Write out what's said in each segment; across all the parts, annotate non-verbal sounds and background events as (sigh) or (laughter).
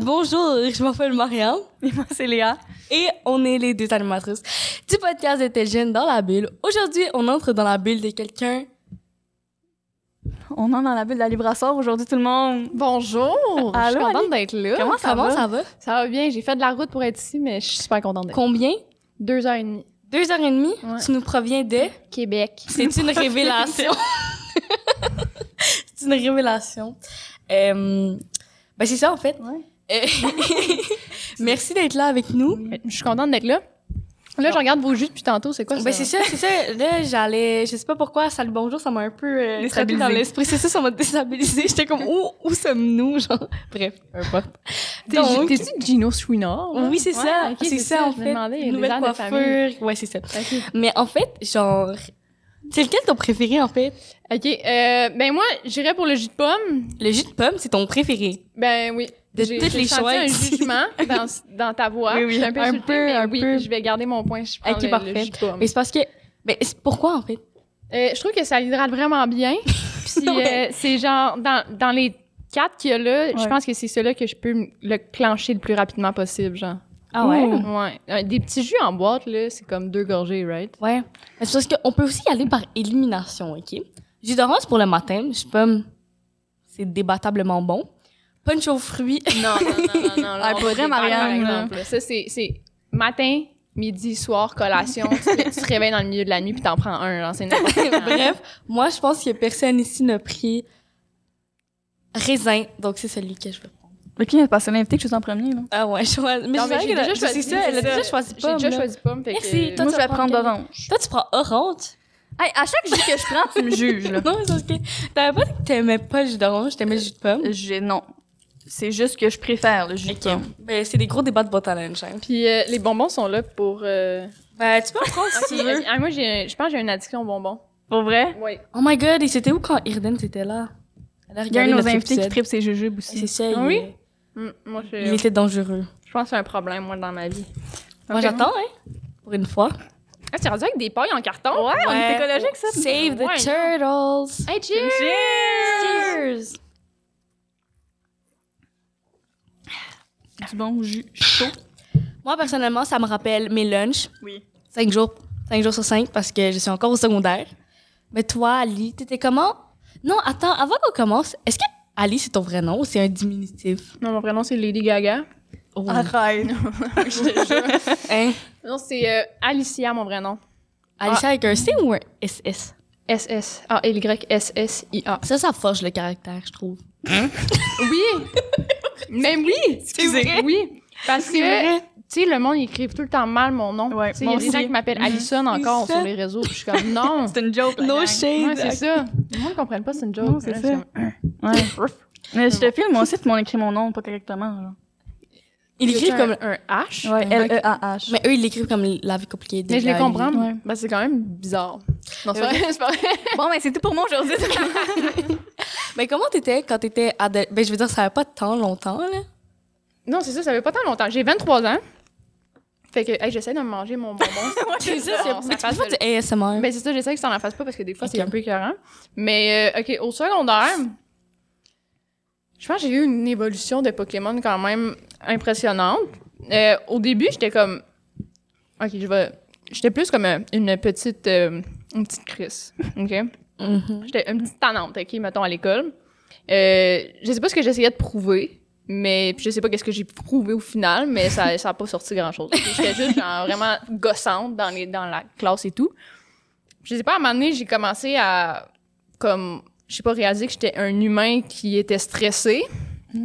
Bonjour, je m'appelle Marianne. Et moi, c'est Léa. Et on est les deux animatrices du podcast Intelligent dans la bulle. Aujourd'hui, on entre dans la bulle de quelqu'un. On entre dans la bulle de la Librasseur aujourd'hui, tout le monde. Bonjour! je suis Allô, contente Ali? d'être là. Comment ça Comment va? ça va? Ça va bien. J'ai fait de la route pour être ici, mais je suis super contente d'être là. Combien? Deux heures et demie. Deux heures et demie? Ouais. Tu nous proviens de? Québec. (laughs) C'est une révélation. (laughs) c'est une révélation. Euh, ben, c'est ça, en fait. Ouais. (laughs) Merci d'être là avec nous. Je suis contente d'être là. Là, je regarde vos jus depuis tantôt. C'est quoi ça? Ben, c'est ça, c'est ça. Là, j'allais, je sais pas pourquoi, salut bonjour, ça m'a un peu euh, Déstabilisé. dans l'esprit. C'est ça, ça m'a déstabilisé. (laughs) J'étais comme, où, où sommes-nous, genre? Bref, peu importe. T'es- Donc- T'es-tu Gino Chouinard? Oui, c'est Ouais, ça. c'est ça, en fait. des Nouvelle coiffure. Ouais, c'est ça. Mais en fait, genre, c'est lequel ton préféré, en fait? OK. euh, ben, moi, j'irais pour le jus de pomme. Le jus de pomme, c'est ton préféré. Ben, oui. De toutes les choix un jugement (laughs) dans, dans ta voix. Oui, oui, Je suis un peu, un insultée, peu, mais un oui, peu. je vais garder mon point. Je prends Ok, le, le parfait. jus pomme. Mais c'est parce que, c'est pourquoi, en fait? Euh, je trouve que ça l'hydrate vraiment bien. (laughs) Puis Ouais. euh, c'est genre dans, dans les quatre qu'il y a là, je pense que c'est celui que je peux le clencher le plus rapidement possible, genre. Ah ouais? Ouais. Euh, des petits jus en boîte là, c'est comme deux gorgées, right? Ouais. Mais c'est parce qu'on peut aussi y aller par élimination, OK? Jus d'orange pour le matin, de pomme, c'est débattablement bon. Punch aux fruits. Non, non, non, non, non. (laughs) Ah, pour vrai, Marianne. Ça c'est c'est matin, midi, soir, collation. tu, te- tu te réveilles dans le milieu de la nuit puis t'en prends un, genre c'est. (laughs) Bref, moi, je pense que personne ici n'a pris raisin, donc c'est celui que je veux prendre. Ok, parce que l'invité que je suis en premier, là. Ah ouais, je choisis. Mais Non, je mais j'ai qu'elle a- déjà choisi. Ça, elle a déjà choisi J'ai pomme, déjà là. choisi pomme. fait Merci, que- toi, Moi, tu je vais vas prendre d'orange. Toi, tu prends orange? Hey, à chaque jus que je prends, tu me juges, là. (laughs) Non, c'est parce que t'avais pas dit que t'aimais pas le jus d'orange, t'aimais le jus de pomme? J'ai, non. C'est juste que je préfère le jus de Ok. pomme. Ben, c'est des gros débats de botanage, hein. Puis euh, les bonbons sont là pour. euh, Ben, tu peux en prendre si Ok, tu veux. ok. Ah, moi, j'ai, je pense que j'ai une addiction aux bonbons. Pour vrai? Oui. Oh my god, et c'était où quand Irden était là? Elle a Il y a un regardé de nos invités qui tripe ses jujubes aussi. C'est ça, Ah il, oui? Mm, moi, je, il était dangereux. je pense que c'est un problème, moi, dans ma vie. Moi, j'attends, hein, pour une fois. Ah, c'est rendu avec des pailles en carton? Ouais, on Ouais. est écologique, ça? Save the Ouais, turtles! Hey, cheers! Cheers! Du bon jus chaud. Moi, personnellement, ça me rappelle mes lunchs. Oui. Cinq jours, cinq jours sur cinq, parce que je suis encore au secondaire. Mais toi, Ali, t'étais comment? Non, attends, avant qu'on commence, est-ce que Ali, c'est ton vrai nom ou c'est un diminutif? Non, mon vrai nom, c'est Lady Gaga. Oh. Arrête. (laughs) je te jure. Hein? Non, c'est euh, Alicia, mon vrai nom. Alicia avec un C ou un SS? S-S. A-L-Y-S-S-I-A. Ça, ça forge le caractère, je trouve. (laughs) Oui! Même oui! C'est vrai? Oui! Parce que, tu sais, le monde, il écrit tout le temps mal mon nom. Ouais, Tu sais, il y moi a des gens qui m'appellent Alison encore sur les réseaux. Je suis comme, non! (laughs) C'est une joke, la No gang. shade. Ouais, c'est ça. Le monde ne comprenne pas, c'est une joke. Non, c'est Là, ça. comme, (clears throat) Ouais. Mais je te filme, moi aussi, tout le monde écrit mon nom pas correctement. Ils Il l'écrivent comme... un H? Ouais. L-E-A-H. Mais eux, ils l'écrivent comme la vie compliquée de Mais je les Ali. comprends. Ouais. Ben, c'est quand même bizarre. Non, c'est Ouais. vrai, c'est pas vrai. (laughs) Bon, ben, c'est tout pour moi aujourd'hui. (laughs) Mais comment t'étais quand t'étais ado- Ben, je veux dire, ça avait pas tant longtemps, là. Non, c'est ça, ça fait pas tant longtemps. J'ai 23 ans. Fait que, hey, j'essaie de me manger mon bonbon. (laughs) C'est ça, c'est... Mais tu fasse fais pas du ASMR. Ben, c'est ça, j'essaie que ça n'en fasse pas parce que des fois, Ok. c'est un peu écœurant. Mais, euh, OK, au secondaire, je pense que j'ai eu une évolution de Pokémon quand même impressionnante. Euh, au début, j'étais comme. OK, je vais. J'étais plus comme euh, une petite. euh, une petite Chris. OK? Mhm. J'étais une petite tannante, OK, mettons, à l'école. Euh, je sais pas ce que j'essayais de prouver, mais puis je sais pas qu'est-ce que j'ai prouvé au final, mais ça ça a pas sorti grand-chose. J'étais juste genre, vraiment gossante dans, les, dans la classe et tout. Je sais pas, à un moment donné, j'ai commencé à, comme, je sais pas, réaliser que j'étais un humain qui était stressé.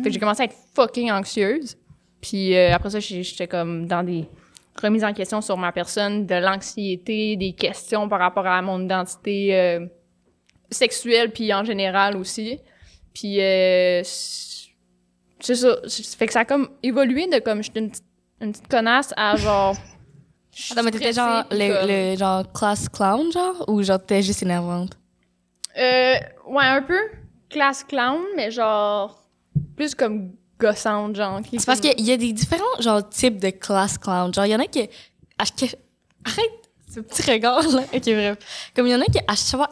Fait que j'ai commencé à être fucking anxieuse. Puis euh, après ça, j'ai- j'étais comme dans des remises en question sur ma personne, de l'anxiété, des questions par rapport à mon identité euh, sexuelle, puis en général aussi. Puis euh, c'est ça. Fait que ça a comme évolué de comme j'étais une, petite- une petite connasse à genre. Attends, mais t'étais genre le, le genre class clown, genre? Ou genre t'étais juste énervante? Euh, ouais, un peu classe clown, mais genre plus comme gossante, genre. C'est parce comme- qu'il y a des différents genre types de class clown. Genre, il y en a qui- arrête ce petit regard là. Ok, bref. Comme il y en a qui à chaque fois.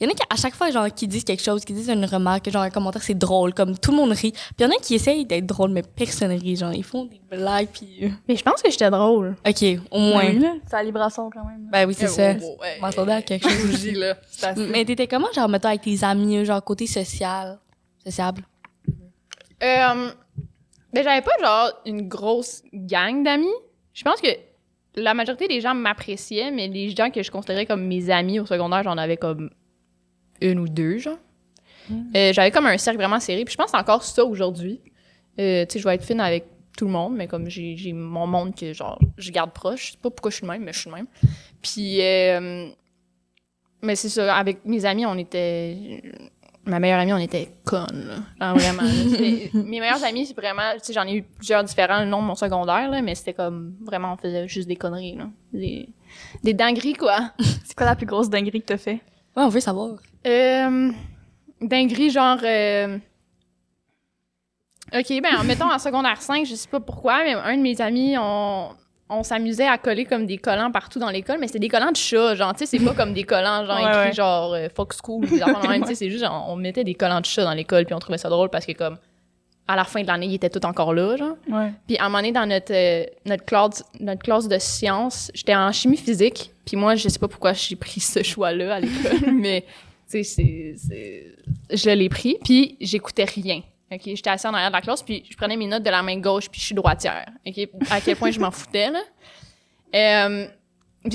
Il y en a qui, à chaque fois, genre, qui disent quelque chose, qui disent une remarque, genre, un commentaire, c'est drôle, comme tout le monde rit. Puis il y en a qui essayent d'être drôle, mais personne rit. Genre, ils font des blagues, puis. euh, Mais je pense que j'étais drôle. Ok, au moins. Oui, là. C'est à Libration quand même. Ben oui, c'est ça. Oh, m'attendais à quelque (laughs) chose. Bougie, là. Mais t'étais comment, genre, mettons, avec tes amis, genre, côté social, sociable? Euh, ben, j'avais pas, genre, une grosse gang d'amis. Je pense que la majorité des gens m'appréciaient, mais les gens que je considérais comme mes amis au secondaire, j'en avais comme une ou deux, genre. Euh, j'avais comme un cercle vraiment serré. Puis je pense encore ça aujourd'hui. Euh, tu sais, je vais être fine avec tout le monde, mais comme j'ai j'ai mon monde que, genre, je garde proche. Je sais pas pourquoi je suis le même, mais je suis le même. Puis, euh, mais c'est ça, avec mes amis, on était ma meilleure amie, on était connes, là. Genre, vraiment. (laughs) Mes meilleures amies, c'est vraiment, tu sais, j'en ai eu plusieurs différents le long de mon secondaire, là, mais c'était comme, vraiment, on faisait juste des conneries, là. Des, des dingueries, quoi. (laughs) C'est quoi la plus grosse dinguerie que t'as fait? Ouais, on veut savoir. Euh, dinguerie, genre, euh, OK, ben, mettons en secondaire 5, je sais pas pourquoi, mais un de mes amis, on, on s'amusait à coller comme des collants partout dans l'école, mais c'était des collants de chat, genre, tu sais, c'est pas comme des collants, genre, Ouais, écrits, ouais. genre, euh, Fox School, (laughs) tu sais, c'est juste, genre, on mettait des collants de chat dans l'école, puis on trouvait ça drôle parce que, comme, à la fin de l'année, ils étaient tous encore là, genre. Ouais. Puis à un moment donné, dans notre, euh, notre, classe, notre classe de sciences, j'étais en chimie physique. Puis moi, je sais pas pourquoi j'ai pris ce choix-là à l'école, (laughs) mais tu sais, c'est... je l'ai pris. Puis j'écoutais rien. OK? J'étais assise en arrière de la classe, puis je prenais mes notes de la main gauche, puis je suis droitière. OK? À quel point je m'en foutais, là. Euh,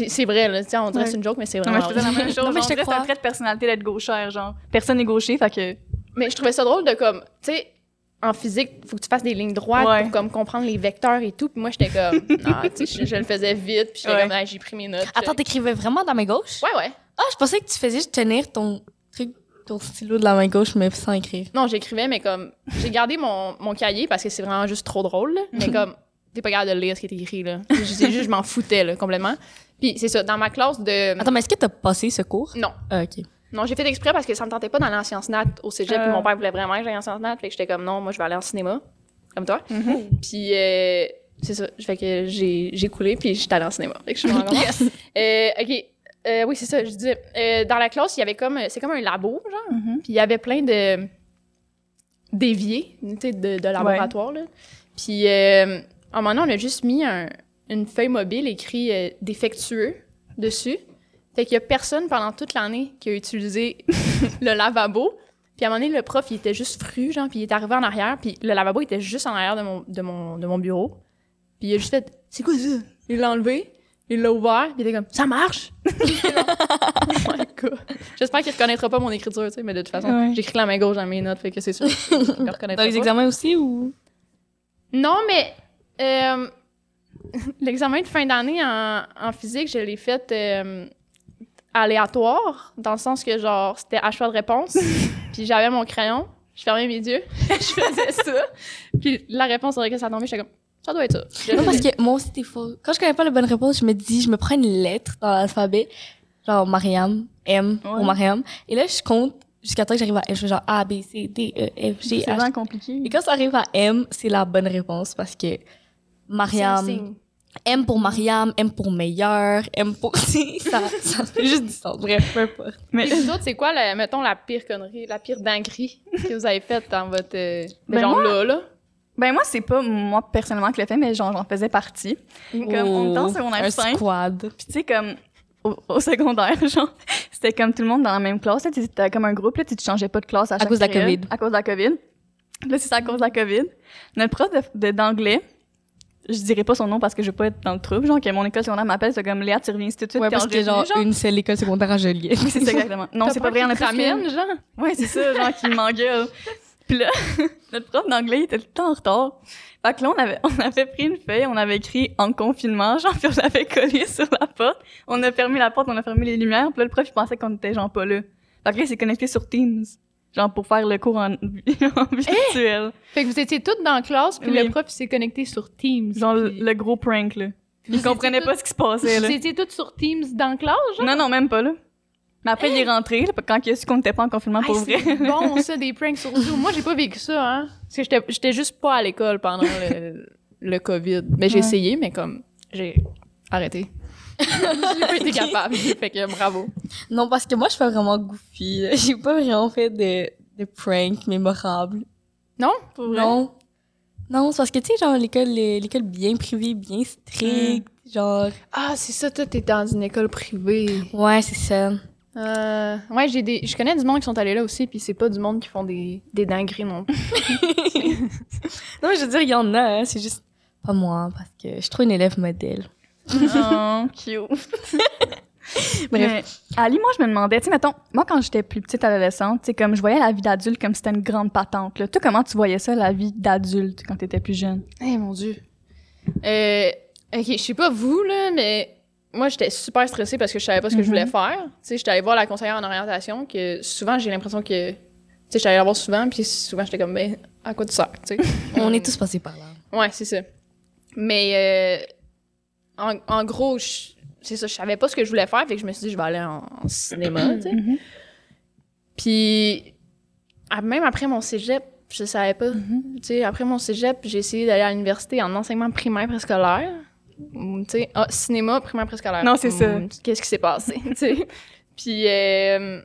c'est vrai, là. On dirait que Ouais. c'est une joke, mais c'est Non, mais vraiment je faisais la même chose. Non, mais je te un trait de personnalité d'être gauchère, genre. Personne n'est gaucher, fait que. Mais je trouvais ça drôle de comme, tu sais, en physique, faut que tu fasses des lignes droites Ouais. pour comme comprendre les vecteurs et tout. Puis moi, j'étais comme, (laughs) non, tu sais, je, je le faisais vite. Puis j'étais Ouais. comme, Ah, j'ai pris mes notes. Attends, t'écrivais vraiment de la main gauche? Ouais, ouais. Ah, je pensais que tu faisais juste tenir ton ton stylo de la main gauche, mais sans écrire. Non, j'écrivais, mais comme, j'ai gardé mon, mon cahier parce que c'est vraiment juste trop drôle, là. Mais comme, t'es pas capable de lire ce qui est écrit, là. Je- juste, je m'en foutais, là, complètement. Puis c'est ça, dans ma classe de. Attends, mais est-ce que t'as passé ce cours? Non. Ah, ok. Non, j'ai fait exprès parce que ça me tentait pas d'aller en sciences nat au cégep. Puis Euh. mon père voulait vraiment que j'aille en sciences nat. Fait que j'étais comme, non, moi, je vais aller en cinéma. Comme toi. Puis, euh, c'est ça. Fait que j'ai, j'ai coulé, puis j'étais allée en cinéma. Fait que je suis vraiment (laughs) contente. Euh, OK. Euh, oui, c'est ça. Je disais, euh, dans la classe, il y avait comme, c'est comme un labo, genre. Mhm. Puis il y avait plein de d'éviers, tu sais, de, de laboratoire, là. Puis, euh, à un moment donné, on a juste mis un- une feuille mobile écrit défectueux dessus. Fait qu'il y a personne pendant toute l'année qui a utilisé (laughs) le lavabo. Puis à un moment donné, le prof, il était juste fru, genre, puis il est arrivé en arrière, puis le lavabo était juste en arrière de mon, de mon, de mon bureau. Puis il a juste fait « C'est quoi ça? » Il l'a enlevé, il l'a ouvert, puis il était comme « Ça marche! (laughs) » (laughs) Oh my God. J'espère qu'il reconnaîtra pas mon écriture, tu sais, mais de toute façon, Ouais. j'écris la main gauche dans mes notes, fait que c'est sûr qu'il reconnaîtra (laughs) Dans les pas. examens aussi ou? Non, mais euh, l'examen de fin d'année en, en physique, je l'ai fait euh, aléatoire, dans le sens que, genre, c'était à choix de réponse. puis j'avais mon crayon, je fermais mes yeux, je faisais ça. Puis la réponse sur laquelle ça tombait, j'étais comme, ça doit être ça. Non, parce que moi aussi, des fois, quand je connais pas la bonne réponse, je me dis, je me prends une lettre dans l'alphabet, genre Mariam, M Ouais. pour Mariam, et là, je compte jusqu'à temps que j'arrive à M. Je fais genre A, B, C, D, E, F, G, C'est H. vraiment compliqué. Et quand ça arrive à M, c'est la bonne réponse parce que C'est Mariam. M pour Mariam, M pour meilleur, M pour. (laughs) ça, ça fait juste du sens. Bref, peu importe. Mais vous autres, c'est quoi, la, mettons, la pire connerie, la pire dinguerie que vous avez faite dans votre... Euh, Ben genre moi- là, là? Ben moi, c'est pas moi personnellement qui l'ai fait, mais genre j'en faisais partie. Comme on était en secondaire un 5. squad. Puis tu sais, comme au, au secondaire, (laughs) genre, c'était comme tout le monde dans la même classe. là, T'étais comme un groupe, là, tu changeais pas de classe à chaque cause de la. COVID. À cause de la COVID. Là, c'est ça à cause de la COVID. Notre prof de- de- d'anglais, je dirais pas son nom parce que je veux pas être dans le trouble, genre que mon école secondaire m'appelle, c'est comme Léa, tu reviens ici tout de suite. Ouais, parce que genre, Génie, une seule école secondaire à Joliette. Oui, (laughs) c'est ça exactement. Non, c'est pas vrai, on ramènent, genre? Ouais, c'est ça, genre qui m'engueule. Puis là, (laughs) notre prof d'anglais il était tout le temps en retard. Fait que là, on avait, (laughs) on avait pris une feuille, on avait écrit en confinement, genre, puis on l'avait collé (laughs) sur la porte. On a fermé la porte, on a fermé les lumières, puis là, le prof, il pensait qu'on était genre pas là. Fait que là, il s'est connecté sur Teams, genre, pour faire le cours en, en virtuel. Fait que vous étiez toutes dans la classe, puis Oui. le prof il s'est connecté sur Teams. Genre, puis- le gros prank, là. Il comprenait pas ce qui se passait, là. Vous étiez toutes sur Teams dans la classe, genre? Non, non, même pas, là. Mais après, il est rentré, là, quand il a su qu'on n'était pas en confinement pour Hey, vrai. c'est bon, (laughs) ça, des pranks sur Zoom. Moi, j'ai pas vécu ça, hein. Parce que j'étais- j'étais juste pas à l'école pendant le, le COVID. Mais j'ai Ouais. essayé, mais comme, j'ai arrêté. (laughs) J'ai pas été capable. fait que bravo. Non, parce que moi, je fais vraiment goofy. là. (laughs) J'ai pas vraiment fait de, de prank mémorable. Non? Pour vrai? Non. Non, c'est parce que, tu sais, genre, l'école, l'école bien privée, bien stricte, genre... Ah, c'est ça, toi, t'es dans une école privée. Ouais, c'est ça. Euh, ouais, j'ai des, je connais du monde qui sont allés là aussi, puis c'est pas du monde qui font des, des dingueries non plus. (laughs) Non, mais je veux dire, il y en a, hein, c'est juste pas moi, parce que je suis trop une élève modèle. Oh, cute. (laughs) Bref. Mais, Ali, moi, je me demandais, tu sais, mettons, moi, quand j'étais plus petite adolescente, tu sais, comme je voyais la vie d'adulte comme c'était une grande patente, là. Toi, comment tu voyais ça, la vie d'adulte, quand t'étais plus jeune? Eh mon dieu. Euh, ok, je sais pas vous, là, mais moi, j'étais super stressée parce que je savais pas ce que je voulais faire. Tu sais, j'étais allée voir la conseillère en orientation, que souvent, j'ai l'impression que. Tu sais, j'étais allée la voir souvent, puis souvent, j'étais comme, ben, à quoi tu sers, tu sais? (laughs) On est tous passés par là. Ouais, c'est ça. Mais euh, en, en gros, je- c'est ça, je savais pas ce que je voulais faire, fait que je me suis dit, je vais aller en, en cinéma, tu sais. Puis, ah, même après mon cégep, je savais pas. Tu sais, après mon cégep, j'ai essayé d'aller à l'université en enseignement primaire préscolaire. Hum, Tu sais, ah, cinéma primaire préscolaire. Non, c'est ça. Hum, Qu'est-ce qui s'est passé, (laughs) tu sais? Puis, euh,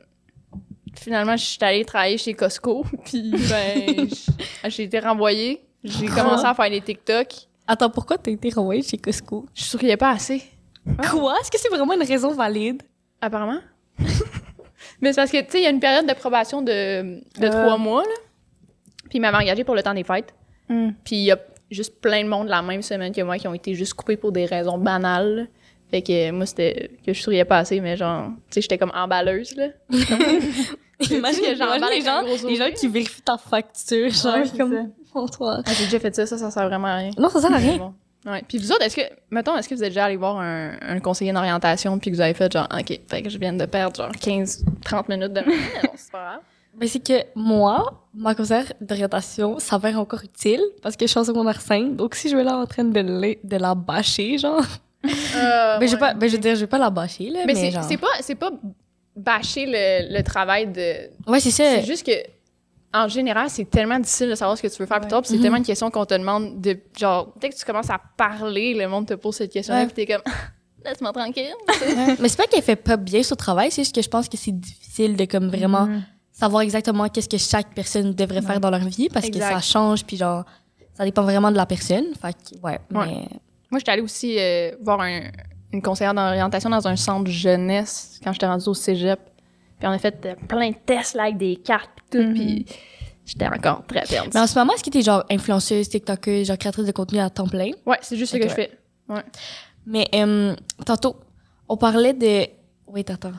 finalement, je suis allée travailler chez Costco, (laughs) puis ben, j- j'ai été renvoyée. J'ai commencé à faire des TikTok. Attends, pourquoi t'as été renvoyée chez Costco? Je souriais pas assez. Quoi? Est-ce que c'est vraiment une raison valide? Apparemment. (laughs) Mais c'est parce que, tu sais, il y a une période de probation de, de Euh. trois mois, là. Puis il m'avait engagé pour le temps des fêtes. Mm. Puis il y a juste plein de monde la même semaine que moi qui ont été juste coupés pour des raisons banales. Fait que moi, c'était que je souriais pas assez, mais genre, tu sais, j'étais comme emballeuse, là. (laughs) Imagine, que j'emballe les gens, les gens qui vérifient ta facture, genre, Ouais, comme, Bonsoir. Ah, j'ai déjà fait ça, ça, ça sert vraiment à rien. Non, ça sert à rien. Bon. Ouais. Puis vous autres, est-ce que, mettons, est-ce que vous êtes déjà allé voir un, un conseiller d'orientation puis que vous avez fait genre, OK, fait que je viens de perdre genre 15, 30 minutes de ma vie, mais bon, c'est pas grave. Ben, c'est que moi, ma conseillère d'orientation s'avère encore utile parce que je suis en secondaire 5. Donc, si je vais là en train de, la- de la bâcher, genre. (laughs) Euh, ben, je vais pas, ben, je veux dire, je vais pas la bâcher, là. Mais, Mais, c'est, pas, pas bâcher le, le travail de. Ouais, c'est ça. C'est juste que, en général, c'est tellement difficile de savoir ce que tu veux faire plus tard, puis c'est Mhm. tellement une question qu'on te demande de. Genre, dès que tu commences à parler, le monde te pose cette question-là, Ouais. puis t'es comme, (laughs) laisse-moi tranquille. Ouais. Mais c'est pas qu'elle fait pas bien son travail, c'est juste que je pense que c'est difficile de, comme, vraiment Mhm. Savoir exactement qu'est-ce que chaque personne devrait faire dans leur vie parce Exact. que ça change, puis genre, ça dépend vraiment de la personne. Fait que, ouais. Ouais. Mais. Moi, j'étais allée aussi euh, voir un- une conseillère d'orientation dans un centre jeunesse quand j'étais rendue au cégep. Puis on a fait euh, plein de tests là, avec des cartes pis tout, Mhm. puis j'étais encore très perdue. Mais en ce moment, est-ce que t'es genre influenceuse, TikTokeuse, genre créatrice de contenu à temps plein? Ouais, c'est juste ce que je fais. Mais euh, tantôt, on parlait de. Oui, attends.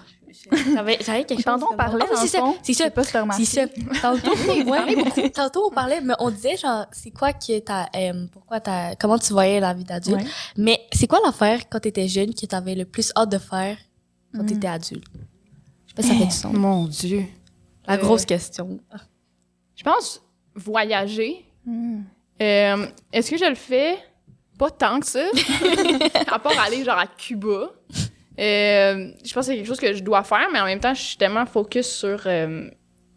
J'avais j'avais quelque chose. Tantôt, on parlait, Ah c'est ça. C'est pas. C'est ça. (laughs) Tantôt, (laughs) ouais, beaucoup. (laughs) Tantôt, on parlait, mais on disait, genre, c'est quoi que t'as. euh, pourquoi t'as. Comment tu voyais la vie d'adulte? Ouais. Mais c'est quoi l'affaire quand t'étais jeune que t'avais le plus hâte de faire quand Mm. t'étais adulte? Je sais pas si ça fait du sens. Mon Dieu. La Euh, grosse question. Je pense voyager. Mm. Euh, Est-ce que je le fais? Pas tant que ça. à part aller genre à Cuba. Euh, je pense que c'est quelque chose que je dois faire, mais en même temps, je suis tellement focus sur euh,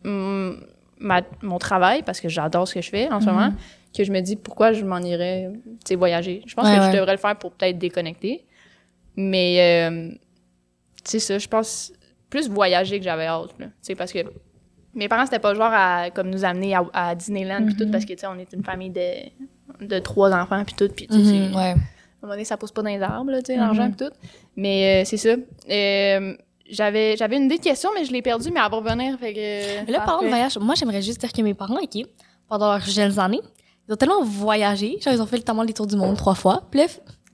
mm, ma- mon travail parce que j'adore ce que je fais en ce moment que je me dis pourquoi je m'en irais voyager. Je pense Ouais, que ouais. je devrais le faire pour peut-être déconnecter. Mais euh, tu sais ça, je pense plus voyager que j'avais hâte. là. Parce que mes parents, c'était pas genre à comme, nous amener à, à Disneyland puis tout, parce que, tu sais, on est une famille de, de trois enfants puis tout, puis Mhm, c'est- ouais. À un moment donné, ça pousse pas dans les arbres, tu sais, l'argent puis tout. Mais euh, c'est ça. Euh, j'avais, j'avais une idée de question, mais je l'ai perdue, mais elle va revenir, fait que... Mais là, parlant de voyage, moi, j'aimerais juste dire que mes parents, OK, pendant leurs jeunes années, ils ont tellement voyagé, genre, ils ont fait notamment les tours du monde trois fois. Puis là,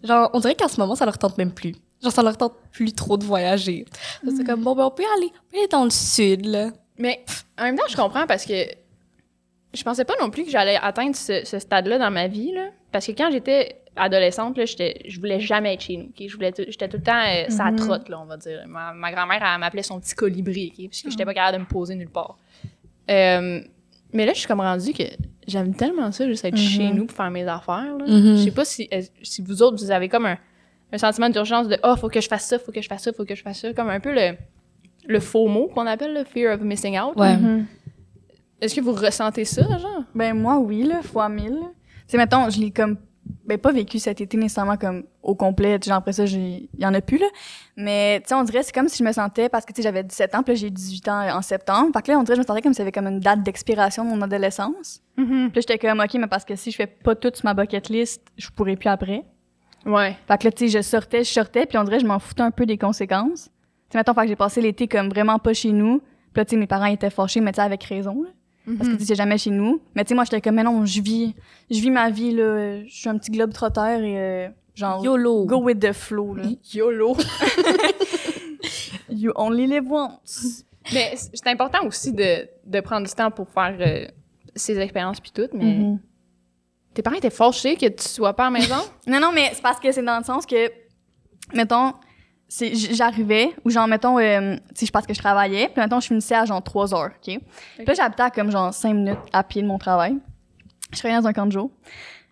genre, on dirait qu'en ce moment, ça leur tente même plus. Genre, ça leur tente plus trop de voyager. C'est comme, bon, ben, on peut aller, on peut aller dans le sud, là. Mais en même temps, je comprends parce que je pensais pas non plus que j'allais atteindre ce, ce stade-là dans ma vie, là. Parce que quand j'étais adolescente, là, je voulais jamais être chez nous, ok? Je voulais tout- j'étais tout le temps euh, sa Mhm. trotte, là, on va dire. Ma, ma grand-mère, elle m'appelait son petit colibri, ok? Parce que j'étais pas capable de me poser nulle part. Euh, mais là, je suis comme rendue que j'aime tellement ça, juste être Mhm. chez nous pour faire mes affaires, là. Mhm. Je sais pas si, est- si vous autres, vous avez comme un, un sentiment d'urgence de « Oh, faut que je fasse ça, faut que je fasse ça, faut que je fasse ça », comme un peu le, le faux mot qu'on appelle le « fear of missing out ». Ouais. Mhm. Est-ce que vous ressentez ça, genre? Ben moi oui là, fois mille. Tu sais mettons, je l'ai comme ben pas vécu cet été nécessairement comme au complet, genre après ça, j'ai il y en a plus là. Mais tu sais on dirait c'est comme si je me sentais parce que tu sais j'avais 17 ans, puis j'ai 18 ans en septembre. Fait que là on dirait je me sentais comme si avait comme une date d'expiration de mon adolescence. Mhm. Puis là j'étais comme OK, mais parce que si je fais pas tout sur ma bucket list, je pourrais plus après. Ouais. Fait que là tu sais je sortais, je sortais, puis on dirait que je m'en foutais un peu des conséquences. Tu sais mettons fait que j'ai passé l'été comme vraiment pas chez nous. Puis là tu sais mes parents étaient fâchés, mais tu sais avec raison là. Parce que tu sais, jamais chez nous. Mais tu sais, moi, j'étais comme, mais non, je vis, je vis ma vie, là. Je suis un petit globe trotteur et, euh, genre, YOLO. go with the flow, là. (laughs) YOLO. (laughs) You only live once. mais c'est important aussi de, de prendre du temps pour faire euh, ces expériences puis tout, mais Mm-hmm. tes parents étaient fâchés que tu sois pas à la maison? (laughs) Non, non, mais c'est parce que c'est dans le sens que, mettons, j'arrivais, ou genre, mettons, euh, sais, je pense que je travaillais, puis mettons, je finissais à genre 3 heures, OK? Puis là, j'habitais à comme genre 5 minutes à pied de mon travail. Je travaillais dans un camp de jour.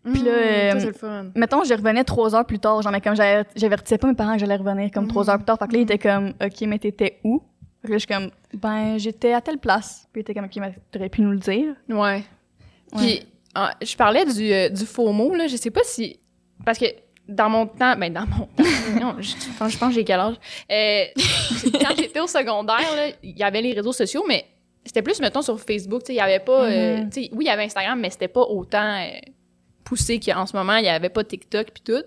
Puis là, Mm, euh, ça, c'est le fun. Mettons, je revenais trois heures plus tard, genre, mais comme j'avertissais pas mes parents que j'allais revenir comme trois heures plus tard. Fait que là, ils étaient comme, OK, mais t'étais où? Fait que là, je suis comme, ben, j'étais à telle place. Puis ils étaient comme, OK, mais t'aurais pu nous le dire. Ouais. Puis, ah, je parlais du, euh, du faux mot, là. Je sais pas si. Parce que dans mon temps. Ben, dans mon temps. (laughs) non, je, pense je pense que j'ai quel âge? Euh, (laughs) quand j'étais au secondaire, il y avait les réseaux sociaux, mais c'était plus, mettons, sur Facebook. Il y avait pas. sais, oui, il y avait Instagram, mais c'était pas autant euh, poussé qu'en ce moment, il y avait pas TikTok puis tout.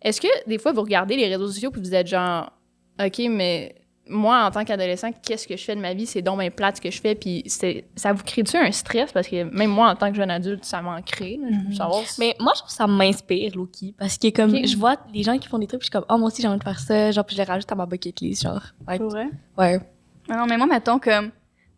Est-ce que des fois, vous regardez les réseaux sociaux puis vous êtes genre, OK, mais moi, en tant qu'adolescent, qu'est-ce que je fais de ma vie? C'est donc bien plate ce que je fais. Puis c'est- ça vous crée-tu un stress? Parce que même moi, en tant que jeune adulte, ça m'en crée. là. Je veux savoir si- Mais moi, je trouve que ça m'inspire, Loki. Parce que comme, je vois les gens qui font des trucs, puis je suis comme, oh, moi aussi, j'ai envie de faire ça. Genre, puis je les rajoute à ma bucket list, genre. Ouais. Pour vrai? Ouais. Ah non, mais moi, mettons, comme,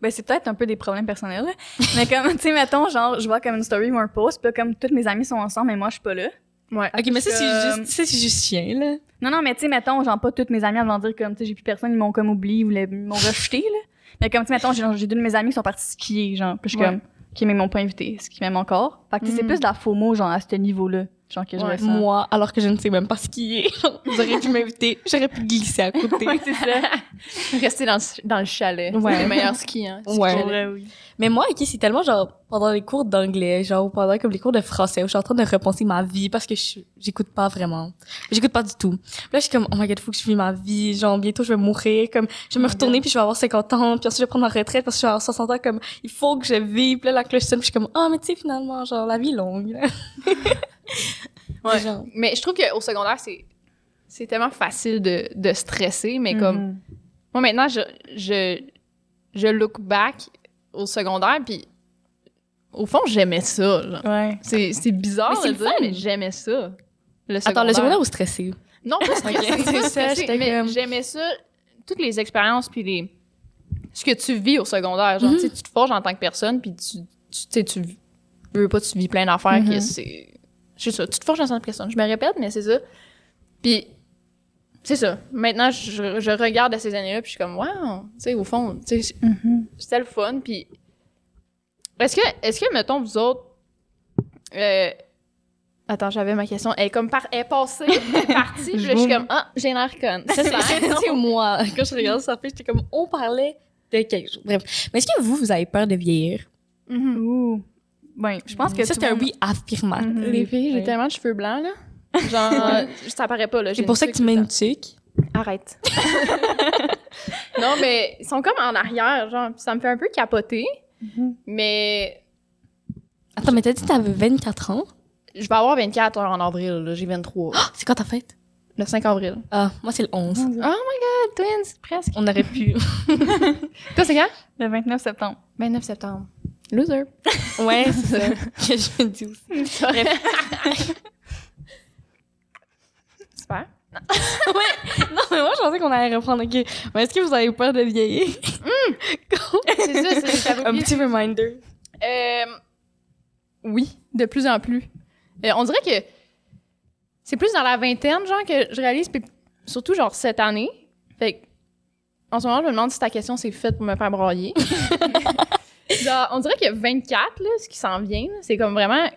ben, c'est peut-être un peu des problèmes personnels, là. mais comme, (laughs) tu sais, mettons, genre, je vois comme une story ou un post, puis comme toutes mes amis sont ensemble, mais moi, je suis pas là. Ouais. Ok, mais ça, c'est juste, ça, c'est juste chien, là. Non, non, mais tu sais, mettons, genre, pas toutes mes amies avant de dire comme, tu sais, j'ai plus personne, ils m'ont comme oublié, ils m'ont rejeté, là. Mais comme, tu sais, mettons, j'ai j'ai deux de mes amis qui sont partis skier, genre, puis je suis Ouais. comme, qui m'ont pas invité, ce qui m'aime encore. Fait que, tu sais, c'est Mhm. plus de la FOMO, genre, à ce niveau-là, genre, que Ouais. Moi, alors que je ne sais même pas skier. (laughs) Vous auriez pu m'inviter. J'aurais pu glisser à côté. (laughs) c'est ça. (laughs) Rester dans, le- dans le chalet. Ouais. C'est le meilleur ski, hein. ski Ouais. chalet. Pour vrai, oui. Mais moi, ok, c'est tellement genre pendant les cours d'anglais, genre ou pendant comme les cours de français, où je suis en train de repenser ma vie parce que je j'écoute pas vraiment. J'écoute pas du tout. Puis là, je suis comme, oh my god, faut que je vis ma vie. Genre, bientôt, je vais mourir. Comme, je vais me Oh retourner puis je vais avoir 50 ans. Puis ensuite, je vais prendre ma retraite parce que je vais avoir 60 ans. Comme, il faut que je vive. Puis là, la cloche sonne. Puis je suis comme, oh, mais tu sais, finalement, genre, la vie est longue. Ouais. Genre, Mais je trouve qu'au secondaire, c'est, c'est tellement facile de, de stresser, mais comme, Mhm. moi maintenant, je, je, je look back au secondaire, puis au fond, j'aimais ça. genre. Ouais. C'est, c'est bizarre Mais c'est de le dire, fun. mais j'aimais ça. Le Attends, le secondaire ou stressé? Non, pas stressé, (laughs) C'est ça, stressé, mais comme- j'aimais ça, toutes les expériences, puis les... ce que tu vis au secondaire. Genre, Mhm. tu te forges en tant que personne, puis tu, tu, tu sais, tu veux pas, tu vis plein d'affaires Mhm. que c'est... Sais ça, tu te forges en tant que personne. Je me répète, mais c'est ça. Puis, c'est ça. Maintenant, je, je regarde à ces années-là, puis je suis comme, wow, tu sais, au fond, tu sais, Mhm. c'était le fun. Puis, est-ce que, est-ce que, mettons, vous autres, euh, attends, j'avais ma question. Elle est comme par, elle est passée, elle est partie, (laughs) puis je suis comme, ah, j'ai l'air conne. Ça, c'est (laughs) c'est moi. Quand je regarde ça, j'étais comme, on parlait de quelque chose. Bref. Mais est-ce que vous, vous avez peur de vieillir? Mhm. Ouh. Ben, je pense que ça, c'est un oui affirmatif. Mhm. Les filles, j'ai tellement de cheveux blancs, là. Genre, (laughs) euh, ça paraît pas, là. C'est pour ça que tu mets une temps. Arrête. (laughs) non, mais ils sont comme en arrière, genre, ça me fait un peu capoter, Mhm. mais Attends, mais t'as dit que t'avais 24 ans? je vais avoir 24 heures en avril, là. J'ai 23. Ah, (gasps) c'est quand ta fête? Le 5 avril. Ah, moi, c'est le 11. Oh my god, twins, presque. On aurait pu. (laughs) Toi, c'est quand? Le 29 septembre. 29 septembre. Loser. ouais, (laughs) c'est ça (laughs) que je me dis aussi? Bref. (laughs) Super. Non, mais moi, je pensais qu'on allait reprendre. OK. Mais est-ce que vous avez peur de vieillir? C'est ça, c'est Un petit reminder. Euh, oui, de plus en plus. Euh, on dirait que c'est plus dans la vingtaine, genre, que je réalise, puis surtout, genre, cette année. Fait que, en ce moment, je me demande si ta question s'est faite pour me faire broyer. Genre, on dirait que 24, là, ce qui s'en vient, c'est comme vraiment.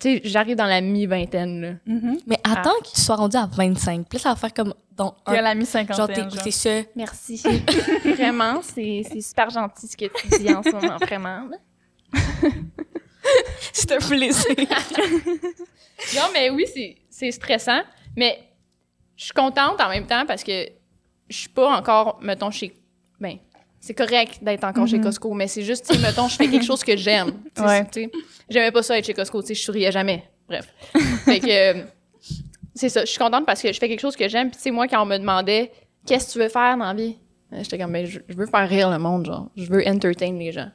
Tu sais, j'arrive dans la mi-vingtaine, là. Mhm. Mais attends que tu sois rendu à 25. Puis là, ça va faire comme dans un... la mi-cinquantaine. Genre, t'es- ça. Merci. (laughs) vraiment, c'est super gentil ce que tu dis en ce moment, vraiment. C'est un plaisir. Non, mais oui, c'est- c'est stressant. Mais je suis contente en même temps parce que je suis pas encore, mettons, chez. Ben, c'est correct d'être encore chez Mhm. Costco, mais c'est juste, mettons, je fais quelque chose que j'aime. Tu sais, Ouais. J'aimais pas ça être chez Costco, tu sais, je souriais jamais. Bref. fait que. euh, c'est ça. Je suis contente parce que je fais quelque chose que j'aime. Puis, tu sais, moi, quand on me demandait, qu'est-ce que tu veux faire dans la vie? Euh, J'étais comme, ben, je, je veux faire rire le monde, genre. Je veux entertain les gens.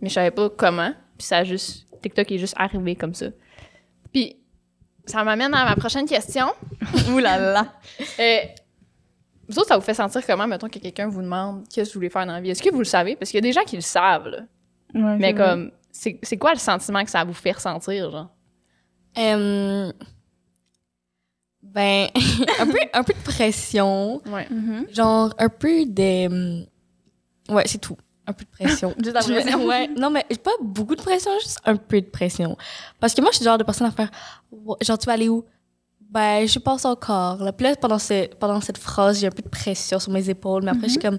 Mais je savais pas comment. Puis, ça a juste. TikTok est juste arrivé comme ça. Puis, ça m'amène à ma prochaine question. (laughs) Ouh là là. Euh, vous autres, ça vous fait sentir comment, mettons, que quelqu'un vous demande qu'est-ce que vous voulez faire dans la vie? Est-ce que vous le savez? Parce qu'il y a des gens qui le savent, là. Ouais, Mais comme, c'est quoi le sentiment que ça vous fait ressentir, genre? Ben, (laughs) un peu, un peu de pression. Ouais. Mhm. Genre, un peu de. hum, Ouais, c'est tout. Un peu de pression. (laughs) Juste la pression. ouais. Non, mais pas beaucoup de pression, juste un peu de pression. Parce que moi, je suis le genre de personne à faire. Genre, tu vas aller où? Ben, je passe encore. Là. Puis là, pendant, ce, pendant cette phrase, j'ai un peu de pression sur mes épaules. Mais après, je suis comme.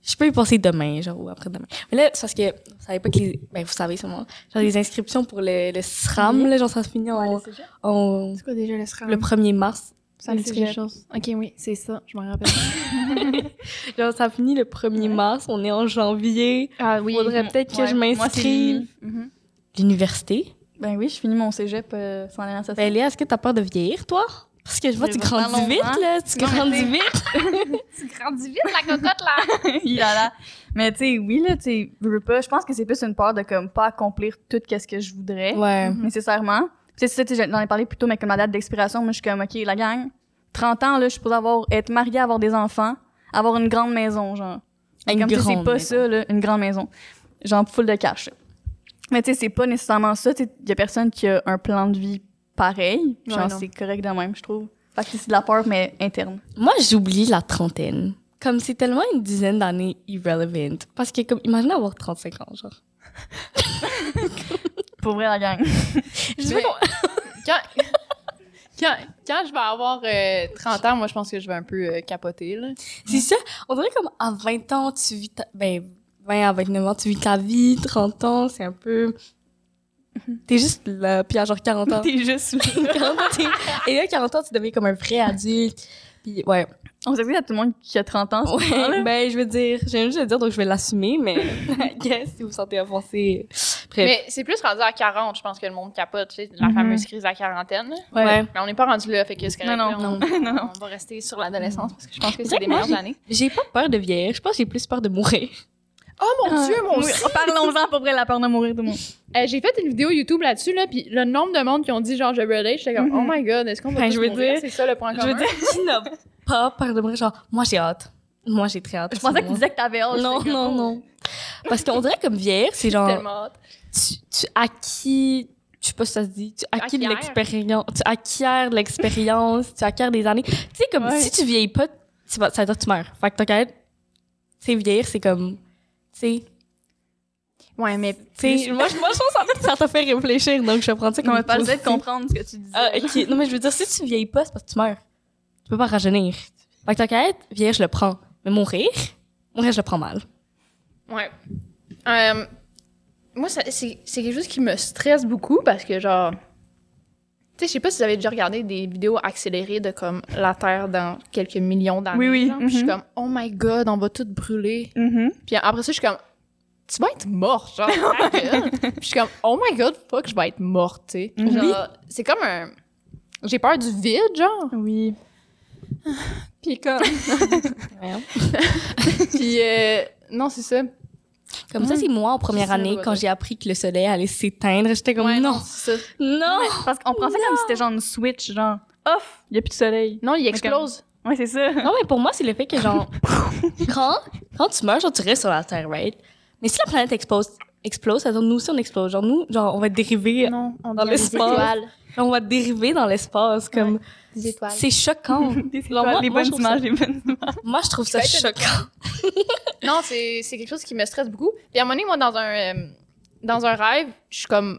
Je peux y penser demain, genre, ou après-demain. Mais là, c'est parce que vous savez pas que les. Ben, vous savez sûrement. Genre, les inscriptions pour le, le SRAM, là, genre, ça se finit en, en- C'est quoi déjà le SRAM? le 1er mars. Ça me dit quelque chose. Ok, oui, c'est ça, je m'en rappelle. (laughs) Genre, ça finit le 1er mars. On est en janvier. ah oui. Faudrait peut-être que Ouais, je m'inscrive. Mhm. L'université. Ben oui, je finis mon cégep euh, sans aller à ça. Ben, Léa, est-ce que t'as peur de vieillir, toi? Parce que je vois, Je tu grandis vite, longtemps. là. Tu Non, grandis vite. (laughs) Tu grandis vite, la cocotte, là! (laughs) Mais tu sais, oui, là, tu sais, je veux pas. Je pense que c'est plus une peur de comme pas accomplir tout ce que je voudrais, Ouais. nécessairement. C'est ça, tu sais, j'en ai parlé plus tôt, mais comme ma date d'expiration, moi, je suis comme, OK, la gang, 30 ans, là, je suis supposée avoir, être mariée, avoir des enfants, avoir une grande maison, genre. Et Une comme, tu sais, c'est pas maison. ça, là, une grande maison. Genre, full de cash. là. Mais tu sais, c'est pas nécessairement ça. Tu sais, y a personne qui a un plan de vie pareil. Genre, Ouais, c'est correct de même, je trouve. Fait que c'est de la peur, mais interne. Moi, j'oublie la trentaine. Comme c'est tellement une dizaine d'années irrelevant. Parce que, comme, imagine avoir 35 ans, genre. (laughs) Pour vrai, la gang. (laughs) Je Mais- Quand, quand, quand je vais avoir euh, 30 ans, moi, je pense que je vais un peu euh, capoter, là. C'est ça. On dirait comme à 20 ans, tu vis ta... Ben, 20 à 29 ans, tu vis ta vie. 30 ans, c'est un peu... T'es juste là. Puis à genre 40 ans... (laughs) T'es juste 40 (laughs) ans, t'es- Et là, 40 ans, tu deviens comme un vrai adulte. Puis, ouais. On s'excuse à tout le monde qui a 30 ans. là. Ouais, ben, je veux dire, j'ai juste à dire, donc je vais l'assumer, mais, (laughs) guess, si vous vous sentez offensé. Bref. Mais c'est plus rendu à 40, je pense que le monde capote, tu sais, la Mhm. fameuse crise de la quarantaine. là. ouais. Mais on n'est pas rendu là, fait que c'est correct. Non, là, non, on, non, non. on va rester sur l'adolescence parce que je pense que C'est des meilleures années. J'ai pas peur de vieillir. Je pense que j'ai plus peur de mourir. Oh mon Dieu, mon Oui, Parlons-en pour vrai, la peur de mourir, tout le monde. Euh, j'ai fait une vidéo YouTube là-dessus, là, puis le nombre de monde qui ont dit genre je relate, j'étais comme Mhm. oh my god, est-ce qu'on va Ben, tous je veux mourir? dire- c'est ça le point Je commun. veux dire, qui n'a pas peur de mourir? Genre, moi, j'ai hâte. Moi, j'ai très hâte. Je pensais que tu disais que t'avais hâte. Non, non, comme, non. Parce qu'on dirait comme vieillir, c'est genre, tellement hâte. tu, tu acquis, je sais pas si ça se dit, tu acquis de Acquiers. l'expérience, tu acquiers de l'expérience, tu acquiers des années. Tu sais, comme Ouais. si tu vieillis pas, tu vas, ça veut dire que tu meurs. Fait que tu sais, vieillir, c'est comme, sais, Ouais, mais tu sais, moi, je- moi, je pense que ça t'a fait réfléchir, donc je vais prendre ça On comme va pas de comprendre ce que tu disais. Ah, ok. Non, mais je veux dire, si tu vieillis pas, c'est parce que tu meurs. Tu peux pas rajeunir. Fait que t'as qu'à être vieillir, je le prends. Mais mourir, mourir, je le prends mal. Ouais. Euh, moi, c'est c'est quelque chose qui me stresse beaucoup parce que, genre, sais, je sais pas si vous avez déjà regardé des vidéos accélérées de comme la Terre dans quelques millions d'années. Oui, oui. genre, Je suis Mhm. comme, oh my god, on va tout brûler. Mhm. Puis après ça, je suis comme, tu vas être morte, genre. (laughs) Puis je suis comme, oh my god, fuck, je vais être morte, tu sais. Mhm. Genre, c'est comme un. J'ai peur du vide, genre. Oui. Puis comme. (laughs) (laughs) Puis, euh, non, c'est ça. Comme ça, c'est moi, en première année, quand j'ai appris que le soleil allait s'éteindre, j'étais comme, Ouais, non, ça. non. Parce qu'on prend ça comme si c'était genre une switch, genre off, il y a plus de soleil. Non, il explose. Ouais, c'est ça. Non, mais pour moi, c'est le fait que, genre, (laughs) quand, quand tu meurs, genre, tu restes sur la Terre, right? Mais si la planète explose, explose, ça veut dire nous aussi, on explose. Genre, nous, genre, on va dériver, Non, on Dans l'espace. on va dériver dans l'espace, comme, Des étoiles. c'est choquant. (laughs) Des moi- les moi, bonnes ça- images, les bonnes images. Moi, je trouve ça choquant. (laughs) Non, c'est c'est quelque chose qui me stresse beaucoup. Puis à un moment donné, moi, dans un, euh, dans un rêve, je suis comme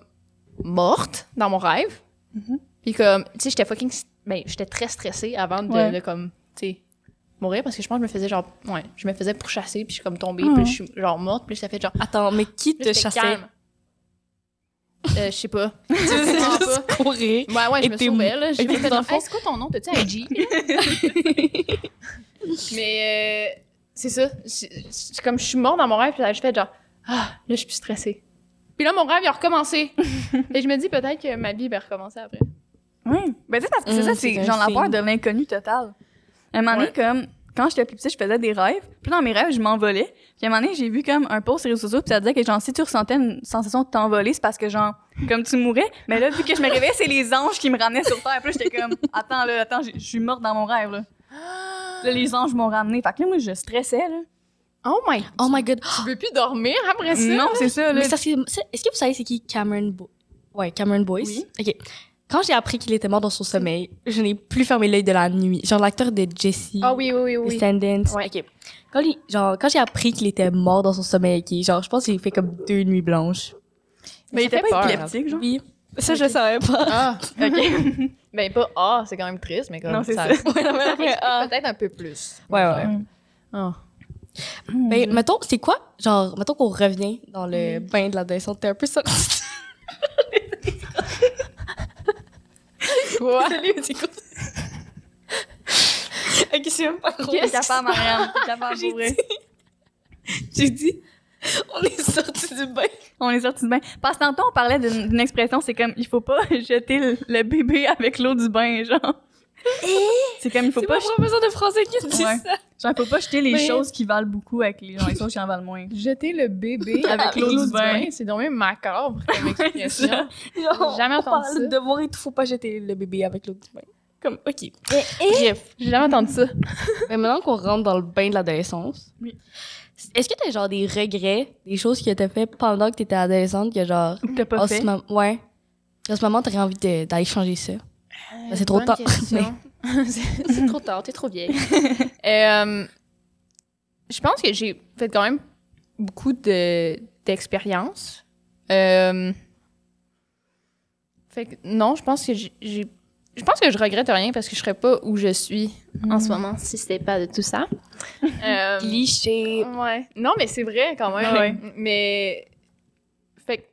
morte dans mon rêve. Mhm. Puis comme, tu sais, j'étais fucking... Ben, j'étais très stressée avant de, Ouais. de, comme, tu sais, mourir parce que je pense que je me faisais genre... Ouais, je me faisais pourchasser puis je suis comme tombée Mhm. puis je suis genre morte puis ça fait genre... Attends, mais qui te chassait? calme. Euh, je sais pas. (laughs) Tu Vraiment juste courir. Ouais, ouais, je me sauvais, là. J'ai fait dans dans le fond- Hey, c'est quoi ton nom? T'as-tu (laughs) IG? (laughs) Mais euh, c'est ça. C'est- c'est comme je suis morte dans mon rêve, puis je fais genre, ah, là, je suis plus stressée. Puis là, mon rêve, il a recommencé. Et je me dis peut-être que ma vie va recommencer après. Oui. Ben, tu sais, parce que c'est Hum, ça, c'est genre la peur de l'inconnu total. À un moment donné, comme, quand j'étais plus petite, je faisais des rêves. Puis dans mes rêves, je m'envolais. Puis à un moment donné, j'ai vu comme un post sur les réseaux sociaux, puis ça disait que genre, si tu ressentais une sensation de t'envoler, c'est parce que genre, comme tu mourais. Mais là, vu que je me réveillais, c'est les anges qui me ramenaient sur terre. Puis là, j'étais comme, attends, là, attends, j'ai- je suis morte dans mon rêve, là. Là, les anges m'ont ramené. Fait que là, moi, je stressais, là. Oh my Oh my god. Tu veux plus dormir après ça? Non, c'est ça, là. Mais ça, c'est- c'est- Est-ce que vous savez c'est qui Cameron Bo Ouais, Cameron Boyce? Oui. Ok. Quand j'ai appris qu'il était mort dans son sommeil, je n'ai plus fermé l'œil de la nuit. Genre l'acteur de Jesse. Ah oui, oui, oui, oui. Descendants. Ouais. Ok. Quand, il- genre, quand j'ai appris qu'il était mort dans son sommeil, genre, je pense que j'ai fait comme deux nuits blanches. Mais il ça était pas peur. épileptique, genre. Oui. Ça, je savais pas. Ah, OK. (laughs) ben pas ah, c'est quand même triste, mais comme Non, c'est ça. Ouais, non, mais après, ah. Peut-être un peu plus. Ouais, ouais. Ah. Ben, mettons, c'est quoi? Genre, mettons qu'on revient dans le bain de l'adolescence. T'es un peu sorti. (laughs) (laughs) Quoi? (laughs) Salut, c'est quoi? (laughs) ok, c'est même pas drôle. T'es capable, Marianne. Capable, J'ai pour vrai. J'ai dit, on est sorti du bain. On est sortis du bain. Parce que tantôt, on parlait d'une d'une expression, c'est comme, il faut pas (laughs) jeter le, le bébé avec l'eau du bain, genre. C'est comme, il faut C'est pas, pas le professeur de français qui dit Ouais. ça. genre, faut pas jeter les Mais- choses qui valent beaucoup avec les, genre, les choses qui en valent moins. Jeter le bébé (laughs) Avec l'eau du bain. c'est donc même macabre comme expression. ça. Genre, Jamais on entendu parle ça. de devoir et tout, faut pas jeter le bébé avec l'eau du bain. Comme, ok. Bref. J'ai jamais entendu ça. (laughs) Mais maintenant qu'on rentre dans le bain de l'adolescence, Oui. est-ce que t'as genre des regrets, des choses que t'as fait pendant que t'étais adolescente, que genre, T'as pas en fait? ce moment, ouais, en ce moment t'aurais envie d'aller changer ça? Ben, c'est trop tard. (laughs) (laughs) c'est trop tard, t'es trop vieille. (laughs) Euh, je pense que j'ai fait quand même beaucoup de d'expériences. Euh, fait que non, je pense que j'ai- je pense que je regrette rien parce que je serais pas où je suis en ce moment si c'était pas de tout ça. Euh, Cliché. Ouais. Non, mais c'est vrai quand même. Ouais. Mais. Fait que,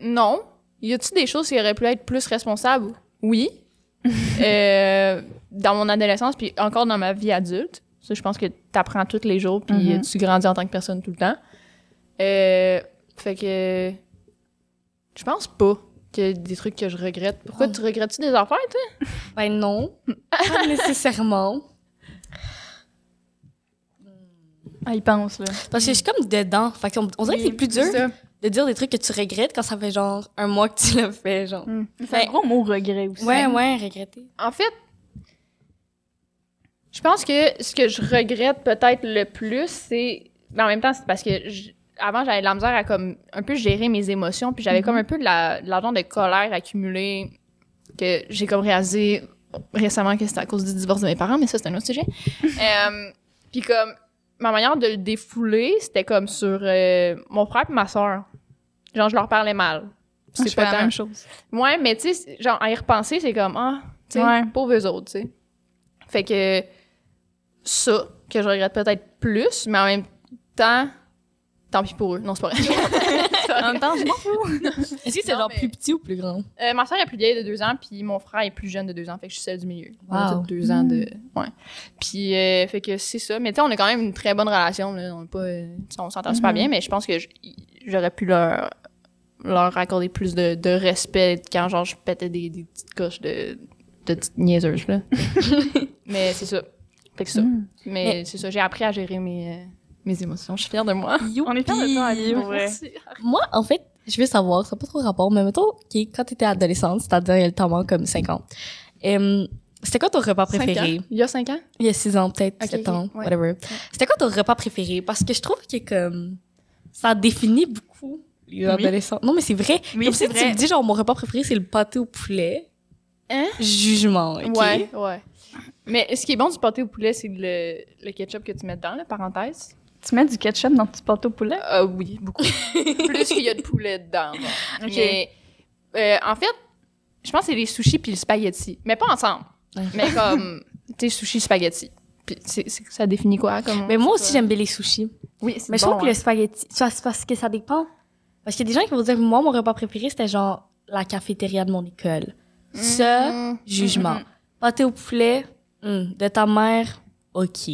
non. Y a-tu des choses qui auraient pu être plus responsables? Oui. Euh, dans mon adolescence, puis encore dans ma vie adulte. Ça, je pense que t'apprends tous les jours, puis Mhm. tu grandis en tant que personne tout le temps. Euh, fait que. Je pense pas qu'il y a des trucs que je regrette. Pourquoi Oh. tu regrettes-tu des affaires, toi? (laughs) Ben non, (laughs) pas nécessairement. Ah, il pense, là. Parce que je suis comme dedans. Fait qu'on- on dirait que c'est plus dur ça. De dire des trucs que tu regrettes quand ça fait genre un mois que tu (laughs) l'as fait, genre. C'est un gros mot regret aussi. Ouais, ouais, regretter. En fait, je pense que ce que je regrette peut-être le plus, c'est. Mais en même temps, c'est parce que je- avant, j'avais de la misère à comme un peu gérer mes émotions, puis j'avais comme un peu de la, de l'argent de colère accumulée que j'ai comme réalisé récemment que c'était à cause du divorce de mes parents, mais ça, c'est un autre sujet. (laughs) Euh, puis comme, ma manière de le défouler, c'était comme sur euh, mon frère et ma soeur. Genre, je leur parlais mal. C'est C'est pas la même chose. Ouais, mais tu sais, genre, à y repenser, c'est comme, ah, tu sais, Ouais. pauvres eux autres, tu sais. Fait que ça, que je regrette peut-être plus, mais en même temps, tant pis pour eux. Non, c'est pas vrai. (laughs) En même temps, je m'en fous. (laughs) Est-ce que c'est genre mais- plus petit ou plus grand? Euh, ma soeur est plus vieille de deux ans, puis mon frère est plus jeune de deux ans, fait que je suis celle du milieu. On a Wow. deux ans de. Ouais. Puis, euh, fait que c'est ça. Mais tu sais, on a quand même une très bonne relation, là. On, est pas, euh, on s'entend super bien, mais je pense que j'aurais pu leur, leur accorder plus de, de respect quand, genre, je pétais des, des petites coches de, de petites niaiseuses, là. (laughs) mais c'est ça. Fait que ça. Mm. Mais, Mais- c'est ça, j'ai appris à gérer mes, euh, mes émotions. Je suis fière de moi. On est fiers de toi, Ali, pour vrai. Moi, en fait, je veux savoir, ça n'a pas trop rapport, mais mettons, ok, quand t'étais adolescente, c'est-à-dire il y a le temps comme 5 ans, c'était quoi ton repas préféré? Il y a cinq ans? Il y a 6 ans, peut-être, Ok, 7 ok, ans, ouais. whatever. C'était quoi ton repas préféré? Parce que je trouve que comme, ça définit beaucoup les Oui. adolescents. Non, mais c'est vrai. Oui, comme si tu me dis, genre, mon repas préféré, c'est le pâté au poulet. Hein? Jugement, ok? Ouais, ouais. Mais ce qui est bon du pâté au poulet, c'est le, le ketchup que tu mets dedans, la parenthèse. Tu mets du ketchup dans ton pâte au poulet? Ah oui, beaucoup. (laughs) Plus qu'il y a de poulet dedans. bon. Ok. Mais euh, en fait, je pense que c'est les sushis puis le spaghetti. Mais pas ensemble. Mais comme, (laughs) tu sais, sushi, spaghetti. Puis c'est- c'est- ça définit quoi? Comme, Mais moi aussi, j'aime bien les sushis. Oui, c'est Mais je trouve que le hein. spaghetti, tu vois, c'est parce que ça dépend. Parce qu'il y a des gens qui vont dire, moi, mon repas préféré, c'était genre la cafétéria de mon école. Ça, Mm. jugement. Pâté au poulet, hum, de ta mère, ok.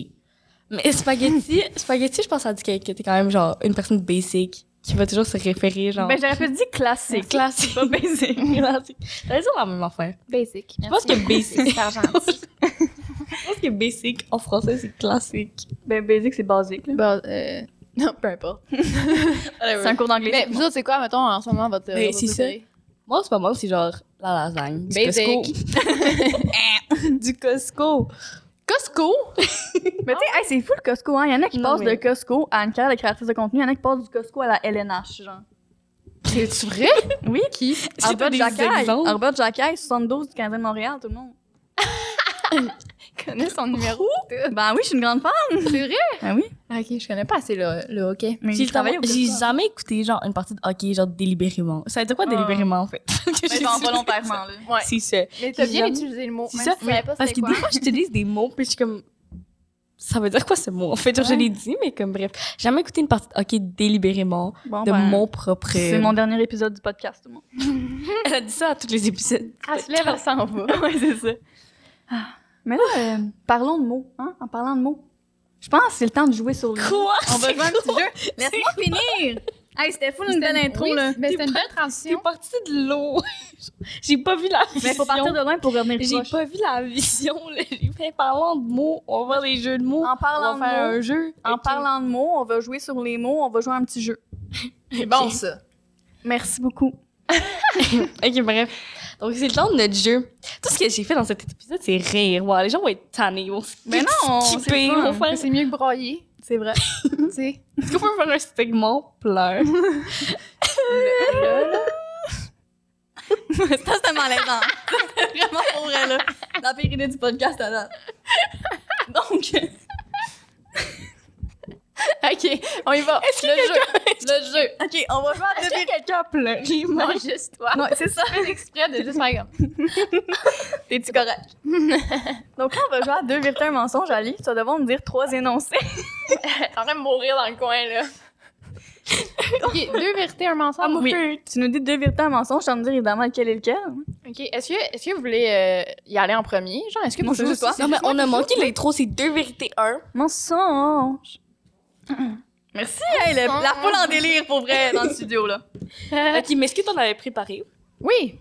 Mais spaghetti, (laughs) spaghetti, je pense à dire que que t'es quand même genre une personne basic qui va toujours se référer genre. Ben, j'aurais pu dire classique. classique. Pas basic. (laughs) classique. T'as dit la même affaire. Basic. Je pense que basic, gentil. (laughs) je pense que basic en français c'est classique. Ben, basic, c'est basique, là. euh, (laughs) non, peu importe. (laughs) C'est un cours d'anglais. Mais vous autres, c'est quoi, mettons, en ce moment, votre. Ben, c'est ça. Moi, en ce moment, c'est genre la lasagne. Du Basic. Costco. (laughs) du Costco. Costco! Mais tu sais, hey, c'est fou le Costco, hein. Il y en a qui Non, passent mais- de Costco à une carrière de créatrice de contenu. Il y en a qui passent du Costco à la LNH, genre. C'est vrai? Oui. Qui? Pas Jacquet. exemples. Arbor Jacquet, 72 du Canadien de Montréal, tout le monde. (laughs) connais son numéro? Ben oui, je suis une grande fan. C'est vrai? Ben oui. Ok, je connais pas assez le, le hockey. Mais J'ai jamais écouté genre une partie de hockey genre délibérément. Ça veut dire quoi Ah. délibérément en fait? (laughs) Mais pas volontairement, là. Ouais. C'est ça. Mais t'as bien jamais- utilisé le mot. C'est même ça. si pas Parce que quoi. des fois j'utilise des mots puis je suis comme ça veut dire quoi ce mot? En fait, genre, je l'ai dit mais comme bref, j'ai jamais écouté une partie de hockey délibérément Bon, de ben, mon propre. C'est mon dernier épisode du podcast, tout le monde. (laughs) Elle a dit ça à tous les épisodes. Elle se lève, elle s'en va. ouais, c'est ça. Ah. Mais là, euh, parlons de mots, hein, en parlant de mots. Je pense que c'est le temps de jouer sur le Quoi? On va jouer un petit jeu. Laisse-moi finir. Hey, c'était fou une belle intro, Oui, là. Mais c'était une belle T'es transition. parti de l'eau. (laughs) j'ai pas vu la vision. Mais faut partir de loin pour revenir J'ai pas vu la vision. là. (laughs) J'ai fait parlant de mots. On va des jeux de mots. En parlant on de va faire mots, un jeu. en parlant de mots, on va jouer sur les mots, on va jouer un petit jeu. (laughs) C'est bon, ça. Merci beaucoup. Ok, bref. Donc, c'est le temps de notre jeu. Tout ce que j'ai fait dans cet épisode, c'est rire. Wow, les gens vont être tannés. Ils vont Mais non, c'est skipper. Ils fun. vont faire... C'est mieux que broyer. C'est vrai. (laughs) Tu sais. Est-ce qu'on peut faire un segment pleurs? (laughs) ça, c'était malaisant. C'était vraiment pour vrai, là. La pire idée du podcast à date. Donc, (laughs) Ok, on y va. Le jeu. (laughs) Le jeu. OK, on va jouer à Est-ce deviner. que quelqu'un a pleuré? (laughs) Non, juste toi. Non, c'est ça. Fais exprès de juste faire comme. T'es-tu correct? Donc là, on va jouer à deux vérités, un mensonge, Ali. Tu vas devoir me dire trois énoncés. T'es en train de mourir dans le coin, là. ok, deux vérités, un mensonge. Oui. Tu nous dis deux vérités, un mensonge, tu vas me dire évidemment lequel est lequel. Ok, est-ce que, est que vous voulez euh, y aller en premier? Genre, est-ce que Non, vous? Non, mais on a manqué joue? l'intro. C'est deux vérités, un. Mensonge. Merci, hey, le- la foule en délire pour vrai dans le studio, là. (laughs) Ok, mais est-ce que t'en avais préparé? Oui.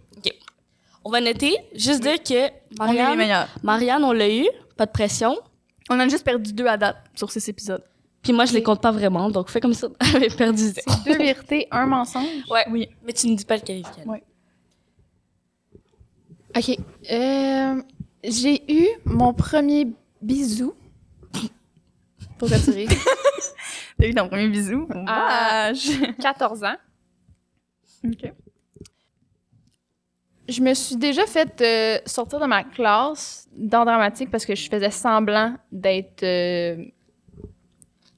On va noter, juste dire que On est les Marianne, meilleurs. Marianne, on l'a eu. Pas de pression. On a juste perdu deux à date sur six épisodes. Puis moi, je les Ok. compte pas vraiment. Donc, fais comme ça. (laughs) On avait perdu zéro. C'est deux vérités, un mensonge? Ouais. Oui. Mais tu ne dis pas lequel est lequel. Ok. Euh, j'ai eu mon premier bisou. Pourquoi tu ris? Ton premier bisou? Ah. Vache. 14 ans. OK. Je me suis déjà fait euh, sortir de ma classe dans dramatique parce que je faisais semblant d'être euh,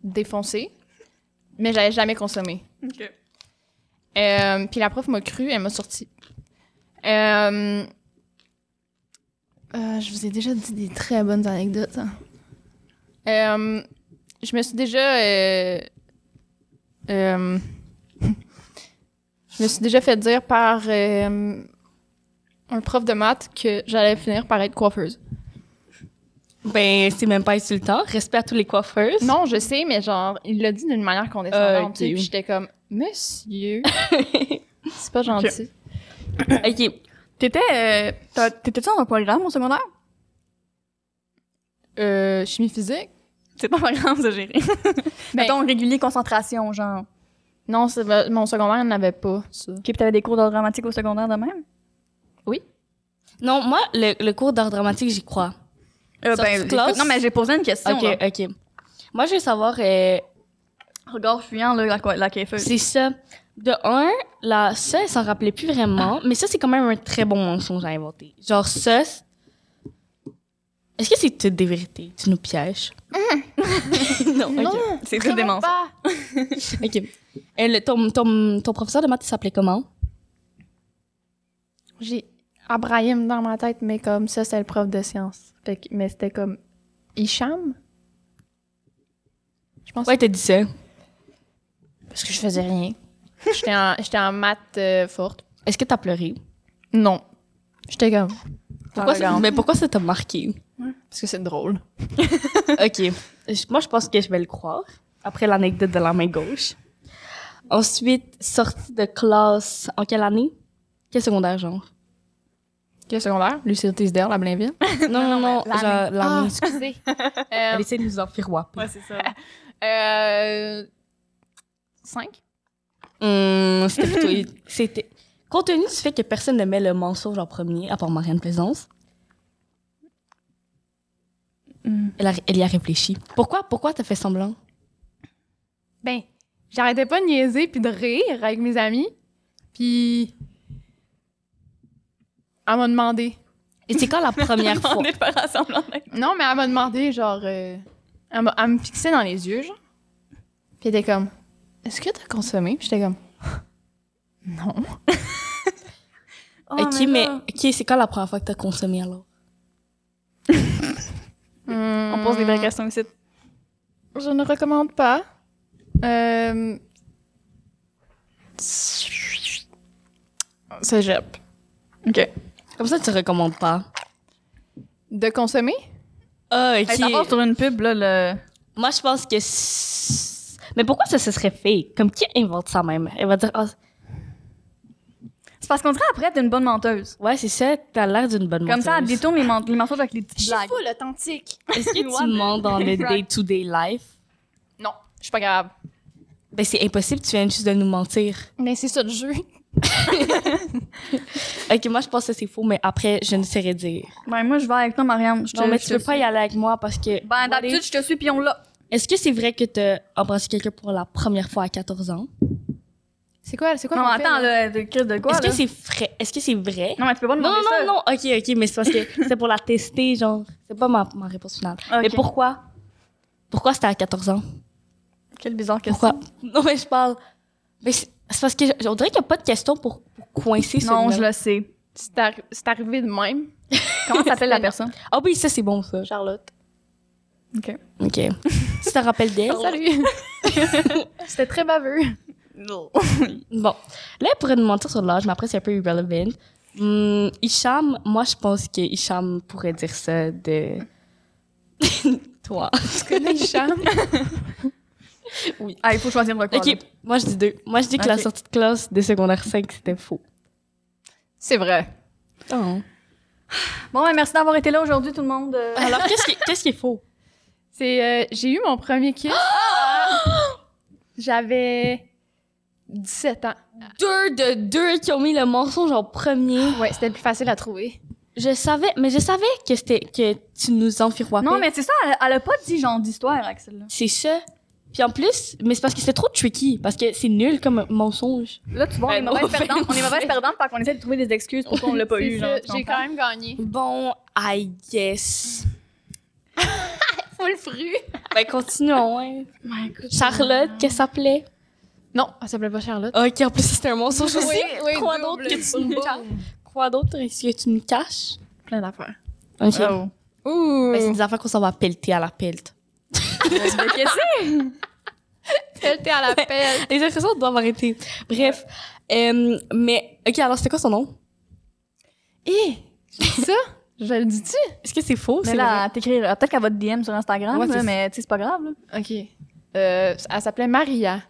défoncée, mais j'avais jamais consommé. OK. Euh, puis la prof m'a cru, elle m'a sorti. Euh, euh, je vous ai déjà dit des très bonnes anecdotes. hein. Je me suis déjà. euh, euh, (laughs) je me suis déjà fait dire par euh, un prof de maths que j'allais finir par être coiffeuse. Ben, c'est même pas insultant. Respect à tous les coiffeuses. Non, je sais, mais genre, il l'a dit d'une manière condescendante. Ok. tu sais, Puis j'étais comme, monsieur, (laughs) c'est pas gentil. Ok. T'étais, t'étais-tu dans un programme au secondaire? Euh, chimie physique? (laughs) C'est pas programme, ça, gérer. (laughs) Ben- Mettons, régulier concentration, genre. Non, c'est- ben, mon secondaire n'avait pas ça. OK, puis t'avais des cours d'art dramatique au secondaire de même? Non, moi, le, le cours d'art dramatique, j'y crois. Euh, Sortie de ben, classe? écoute, non, mais j'ai posé une question. Ok, là. ok. Moi, je veux savoir, euh, Regard fuyant, là, la, la coiffeuse. c'est ça. De un, là, ça, elle s'en rappelait plus vraiment. Mais ça, c'est quand même un très bon mensonge à inventer. Genre, ça. c'est- Est-ce que c'est toutes des vérités? Tu nous pièges? (laughs) non, ok. C'est tout des mensonges. pas. (laughs) Ok. Et le- ton, ton, ton professeur de maths, il s'appelait comment? J'ai Abraham dans ma tête, mais comme ça, c'est le prof de sciences. Fait que- mais c'était comme Hicham? Je pense Ouais, t'as dit ça. parce que je faisais rien. J'étais en, maths euh, forte. Est-ce que t'as pleuré? Non. J'étais comme. Pourquoi Ah, ça- mais pourquoi ça t'a marqué? Parce que c'est drôle. (laughs) OK. Moi, je pense que je vais le croire. Après l'anecdote de la main gauche. Ensuite, sortie de classe en quelle année? Quel secondaire, genre? Quel secondaire? Lucie Tisdale à Blainville? (laughs) Non, non, non. l'année. l'année. excusez. (laughs) Elle euh, essaie de nous en faire wapper. Ouais, c'est ça. euh, cinq? Hum, c'était plutôt... C'était... Compte tenu du fait que personne ne met le mensonge en premier, à part Marianne Plaisance, Elle, a- elle y a réfléchi. Pourquoi, pourquoi t'as fait semblant? Ben, j'arrêtais pas de niaiser puis de rire avec mes amis. Puis. Elle m'a demandé. Et c'est quand la première (laughs) fois? On est pas rassemblant. Non, mais elle m'a demandé, genre. euh, elle, m'a- elle me fixait dans les yeux, genre. Puis elle était comme. Est-ce que t'as consommé? Puis j'étais comme. (laughs) Non. Oh, ok, mais, ok, c'est quand la première fois que t'as consommé alors? (laughs) On pose des vraies questions ici. Je ne recommande pas. Euh... Cégep. OK. Comme ça, tu recommandes pas. De consommer? Ah, ok. Hey, sur une pub, là, le... Moi, je pense que. Mais pourquoi ça se serait fait? Comme qui invente ça même? Elle va dire, ah, C'est parce qu'on dirait après, t'es une bonne menteuse. ouais, c'est ça, t'as l'air d'une bonne Comme ça, elle menteuse. détourne les, men- les mensonges avec les petites blagues. full authentique. Est-ce que (laughs) tu mens dans le (laughs) Right. day-to-day life? Non, je suis pas capable. Ben, c'est impossible, tu viens juste de nous mentir. Mais c'est ça le jeu. (laughs) Ok, moi, je pense que c'est faux, mais après, je ne saurais dire. Ben, moi, je vais avec toi, Marianne. Je te- non, mais je tu te peux pas suis. y aller avec moi parce que. Ben, d'habitude, je te suis, puis on l'a. Est-ce que c'est vrai que t'as embrassé quelqu'un pour la première fois à 14 ans? C'est quoi, c'est quoi Non, qu'on attends, fait, là? de crise de quoi, Est-ce que c'est vrai? Est-ce que c'est vrai? Non, mais tu peux pas Non, demander non, ça. non, non, ok, ok, mais c'est parce que (laughs) c'est pour la tester, genre. C'est pas ma, ma réponse finale. Ok. Mais pourquoi? Pourquoi c'était à 14 ans? Quelle bizarre question. Pourquoi? (laughs) Non, mais je parle. Mais c'est parce que on dirait qu'il n'y a pas de question pour, pour coincer ce Non, je le sais. C'est arri- c'est arrivé de même. (laughs) Comment s'appelle la personne? Ah oui, ça, c'est bon, ça. Charlotte. OK. Ok. tu te rappelles d'elle? Salut. C'était très baveux. Non. (laughs) Bon. Là, elle pourrait nous mentir sur l'âge, mais après, c'est un peu irrelevant. Hum, Hicham, moi, je pense que Hicham pourrait dire ça de. (laughs) Toi. Tu connais Hicham? (laughs) Ah, il faut choisir une record. Ok, moi, je dis deux. Moi, je dis que la sortie de classe de secondaire 5, c'était faux. C'est vrai. Oh. Bon, ben, merci d'avoir été là aujourd'hui, tout le monde. Euh, Alors, qu'est-ce qui, qu'est-ce qui est faux? C'est, euh, j'ai eu mon premier kiss. (gasps) J'avais 17 ans. Deux de deux qui ont mis le mensonge en premier. Ouais, c'était le plus facile à trouver. Je savais, mais je savais que c'était que tu nous enfirois Non, mais c'est ça, elle, elle a pas dit genre d'histoire, Axel. c'est ça. Puis en plus, mais c'est parce que c'était trop tricky, parce que c'est nul comme mensonge. Là, tu vois, on est Ben, mauvaise no perdantes. (laughs) On est mauvaise offense. perdantes parce qu'on essaie de trouver des excuses pour qu'on l'a pas eu. J'ai quand même gagné. Bon, I guess. (laughs) Full fruit. Ben continuons. Hein. Ben, écoute, Charlotte, qu'est-ce que ça s'appelait? Non, elle s'appelait pas Charlotte. Ok, en plus c'était un mensonge aussi. Oui, oui, Quoi d'autre que tu me caches? Quoi d'autre? Est-ce que tu me caches? Plein d'affaires. Ok. Oh. Ouh. Ben, c'est des affaires qu'on s'en va pelleter à la pelte. Qu'est-ce que c'est? (laughs) Était à la pelle. Les expressions doivent arrêter. Bref. Euh, mais, ok, alors c'était quoi son nom? Hé, ça? (laughs) Je le dis-tu? Est-ce que c'est faux? Mais là, t'écrire. Peut-être qu'elle va te DM sur Instagram, Ouais, là, c'est mais tu sais, c'est pas grave. Là. OK. Euh, elle s'appelait Maria.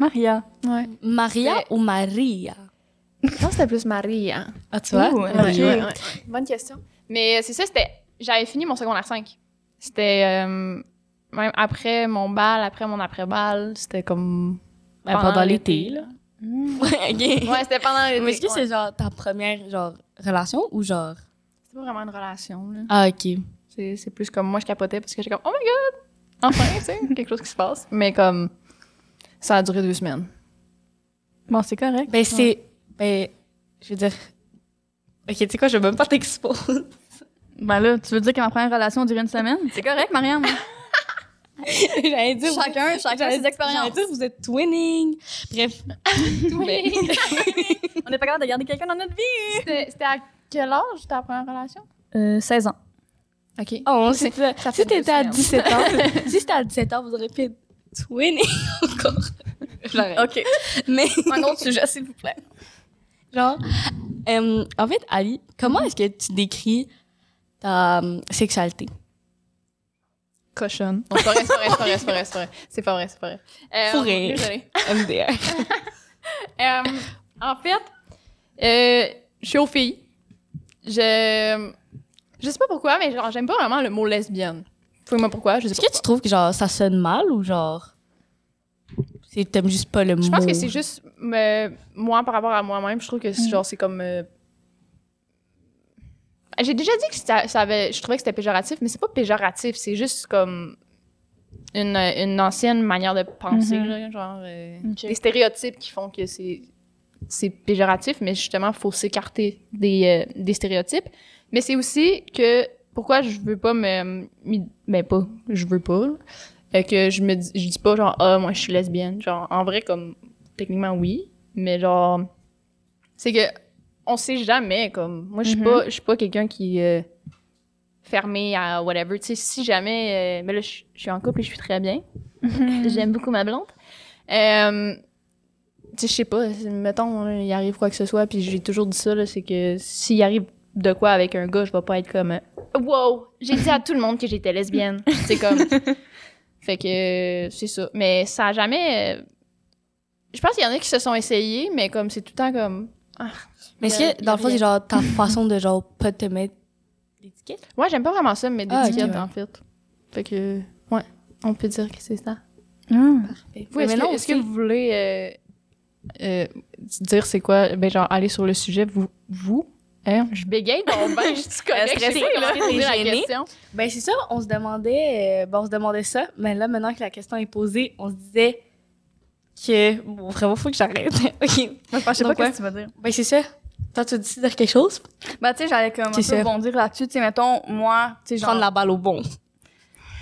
Maria. Ouais. Maria ou Maria? Non, c'était plus Maria. Ah, tu vois? Ouh, Ouais, Ok. ouais, ouais. Bonne question. Mais c'est ça, c'était. J'avais fini mon secondaire 5. C'était. euh, même après mon bal, après mon après-bal, c'était comme. Ben, pendant l'été, là. Mm. Ouais, (laughs) ok. Ouais, c'était pendant l'été. Mais est-ce que ouais. c'est genre ta première genre relation ou genre? C'est pas vraiment une relation, là. Ah ok. C'est c'est plus comme moi, je capotais parce que j'étais comme, oh my god! Enfin, (laughs) tu sais, quelque chose qui se passe. Mais comme. Ça a duré deux semaines. Bon, c'est correct. Ben c'est ben je veux dire Ok, tu sais quoi, je vais même pas t'exposer. Ben là, tu veux dire que ma première relation durait une semaine? C'est correct, Marianne. (laughs) J'allais dire Chacun, chacun ses expériences. J'allais dire vous êtes twinning. Bref. (laughs) Oui. (laughs) On n'est pas capable de garder quelqu'un dans notre vie. C'était c'était à quel âge ta première relation? Euh, 16 ans. OK. Oh, si ça si fait t'étais à semaines. 17 ans, si c'était à 17 ans, vous auriez fait twinning encore. OK. Mais (laughs) Un autre sujet, s'il vous plaît. genre Euh, en fait, Ali, comment est-ce que tu décris ta euh, sexualité? Cochonne. Non, c'est pas vrai, c'est pas vrai, c'est pas vrai, c'est pas vrai, c'est pas vrai. C'est pas. Euh, Fourré. désolée. MDR. (laughs) Euh, en fait, euh, je suis aux filles. Je, je sais pas pourquoi, mais genre, j'aime pas vraiment le mot lesbienne. Fouille-moi pourquoi, je sais Est-ce pas. que tu trouves que genre ça sonne mal ou genre? T'aimes juste pas le mot? Je pense que c'est juste euh, moi par rapport à moi-même. Je trouve que c'est- genre c'est comme. euh, J'ai déjà dit que ça, ça avait. Je trouvais que c'était péjoratif, mais c'est pas péjoratif. C'est juste comme une, une ancienne manière de penser, Mhm. là, genre euh, des stéréotypes qui font que c'est c'est péjoratif, mais justement faut s'écarter des, euh, des stéréotypes. Mais c'est aussi que pourquoi je veux pas me, m'y- ben pas, je veux pas. Euh, que je me dis, je dis pas genre ah moi je suis lesbienne. Genre en vrai comme techniquement oui. Mais genre c'est que on sait jamais comme moi je suis Mhm. pas je suis pas quelqu'un qui est fermé à whatever. Tu sais si jamais euh, mais là je je suis en couple et je suis très bien. (laughs) J'aime beaucoup ma blonde. Euh, tu sais je sais pas mettons il arrive quoi que ce soit puis j'ai toujours dit ça là, c'est que s'il arrive de quoi avec un gars je vais pas être comme euh, wow! J'ai dit à tout le monde que j'étais lesbienne. (laughs) C'est comme fait que euh, c'est ça. Mais ça a jamais. euh, Je pense qu'il y en a qui se sont essayés, mais comme c'est tout le temps comme. Mais est-ce que dans le fond c'est genre ta façon de genre pas te mettre l'étiquette? Ouais, j'aime pas vraiment ça, mais Ah, ok, d'étiquette ouais. en fait. Fait que. Ouais, on peut dire que c'est ça. Ah. Vous, est-ce mais que, non, est-ce que vous voulez euh, euh, dire c'est quoi? Ben, genre, aller sur le sujet, vous. vous hein? Je bégaye, donc ben, je suis correcte. stressée, là. la question. Ben c'est ça, on se demandait euh, ben, on se demandait ça, mais là maintenant que la question est posée, on se disait que bon, vraiment faut que j'arrête. (laughs) OK. Moi, je sais Donc, pas ouais. qu'est-ce que tu vas dire. Ben c'est ça. Toi tu dis dire quelque chose? Bah, tu sais, j'allais comme un peu ça. bondir là-dessus. Tu sais, mettons, moi, tu sais, genre... Prendre la balle au bon.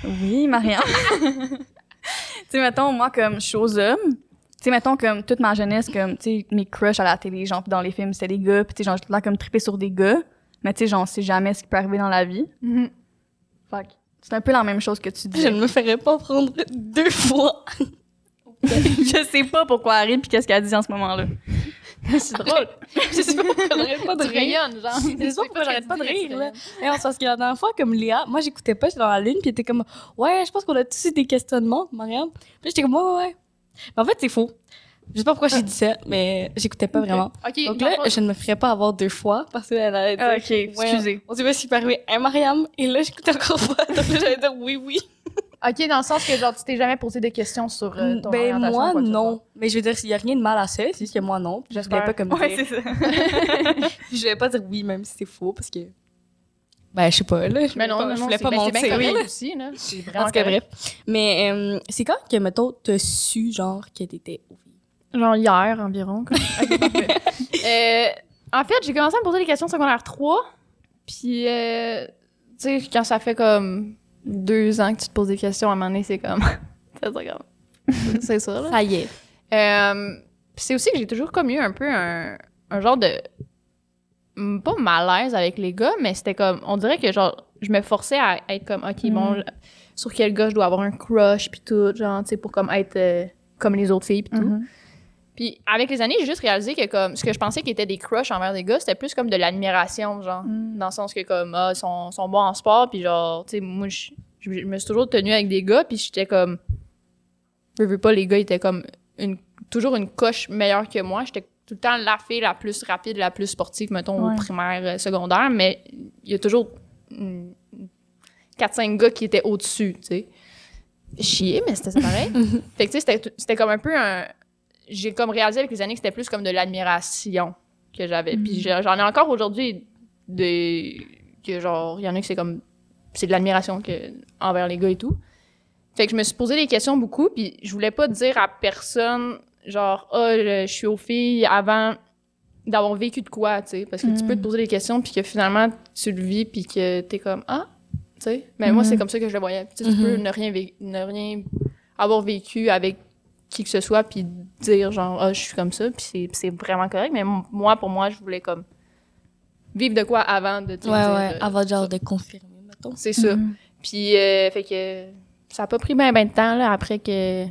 Oui, Marianne. (laughs) tu sais, mettons, moi, comme je suis aux hommes, tu sais, mettons, comme toute ma jeunesse, comme, tu sais, mes crushs à la télé, genre, pis dans les films, c'était des gars, pis tu sais, genre, j'étais là comme triper sur des gars, mais tu sais, genre, on sait jamais ce qui peut arriver dans la vie. Fait que c'est un peu la même chose que tu dis. Je ne me ferais pas prendre deux fois. (laughs) je sais pas pourquoi elle rit pis qu'est-ce qu'elle dit en ce moment-là. (laughs) C'est drôle. Je sais pas pourquoi j'arrête pas de Tu rire. rayonnes, genre. Je sais pas pourquoi j'arrête pas de rire, là. Mais c'est parce que la dernière fois, comme Léa, moi, j'écoutais pas, j'étais dans la ligne, puis elle était comme, ouais, je pense qu'on a tous eu des questionnements, Marianne. Puis j'étais comme, ouais, ouais, ouais. Mais en fait, c'est faux. Je sais pas pourquoi j'ai dit ça, mais j'écoutais pas vraiment. Ok, Donc là, je ne me ferais pas avoir deux fois, parce qu'elle allait dire, Ah, ok, ouais, excusez. on sait pas peut arriver à Mariam, et là, j'écoutais encore pas. Donc là, j'allais dire oui, oui. Ok, dans le sens que genre tu t'es jamais posé de questions sur euh, ton ben, moi, quoi que non. Mais je veux dire, il y a rien de mal à ça, c'est juste que moi, non. Je J'espère. pas comme Ouais, dire- c'est ça. (laughs) je vais pas dire oui, même si c'est faux, parce que. Ben, je sais pas, là. Je Mais non, pas, non, je voulais pas ben, c'est bien aussi, là. C'est En vraiment bref. Mais euh, c'est quand que, mettons, t'as su, genre, que t'étais au? Genre hier environ. (laughs) Euh, en fait, j'ai commencé à me poser des questions secondaire 3. Puis, euh, tu sais, quand ça fait comme deux ans que tu te poses des questions, à un moment donné, c'est comme. (laughs) c'est ça, grave. (laughs) C'est ça, là. Ça y est. Euh, c'est aussi que j'ai toujours comme eu un peu un, un genre de. Pas malaise avec les gars, mais c'était comme. On dirait que genre, je me forçais à être comme, OK, bon, Mm. sur quel gars je dois avoir un crush, puis tout, genre, tu sais, pour comme être euh, comme les autres filles, puis tout. Mhm. Puis avec les années, j'ai juste réalisé que comme ce que je pensais qui était des crushs envers des gars, c'était plus comme de l'admiration, genre. Mm. Dans le sens que comme, ah, ils sont, sont bons en sport, puis genre, tu sais, moi, je, je- je me suis toujours tenue avec des gars, puis j'étais comme. Je veux pas, les gars étaient comme une, toujours une coche meilleure que moi. J'étais tout le temps la fille la plus rapide, la plus sportive, mettons, au Ouais. primaire, euh, secondaire, mais il y a toujours 4-5 gars qui étaient au-dessus, tu sais. Chier, mais c'était pareil. (laughs) fait que, tu sais, c'était comme un peu un. J'ai comme réalisé avec les années que c'était plus comme de l'admiration que j'avais. Puis j'ai- j'en ai encore aujourd'hui des. que genre, il y en a que c'est comme. C'est de l'admiration que, envers les gars et tout. Fait que je me suis posé des questions beaucoup, puis je voulais pas dire à personne, genre, ah, je je suis aux filles avant d'avoir vécu de quoi, tu sais. Parce que tu Mm. peux te poser des questions, puis que finalement, tu le vis, puis que t'es comme, ah, tu sais. Mais moi, Mhm. c'est comme ça que je le voyais. Tu sais, tu peux ne rien, ne rien avoir vécu avec qui que ce soit, puis dire, genre, ah, je suis comme ça, puis c'est- c'est vraiment correct. Mais moi, pour moi, je voulais comme vivre de quoi avant de te Ouais, dire, ouais. euh, Avant, genre, de confirmer, mettons. c'est ça. Mhm. Puis, euh, fait que ça a pas pris bien ben de temps, là, après que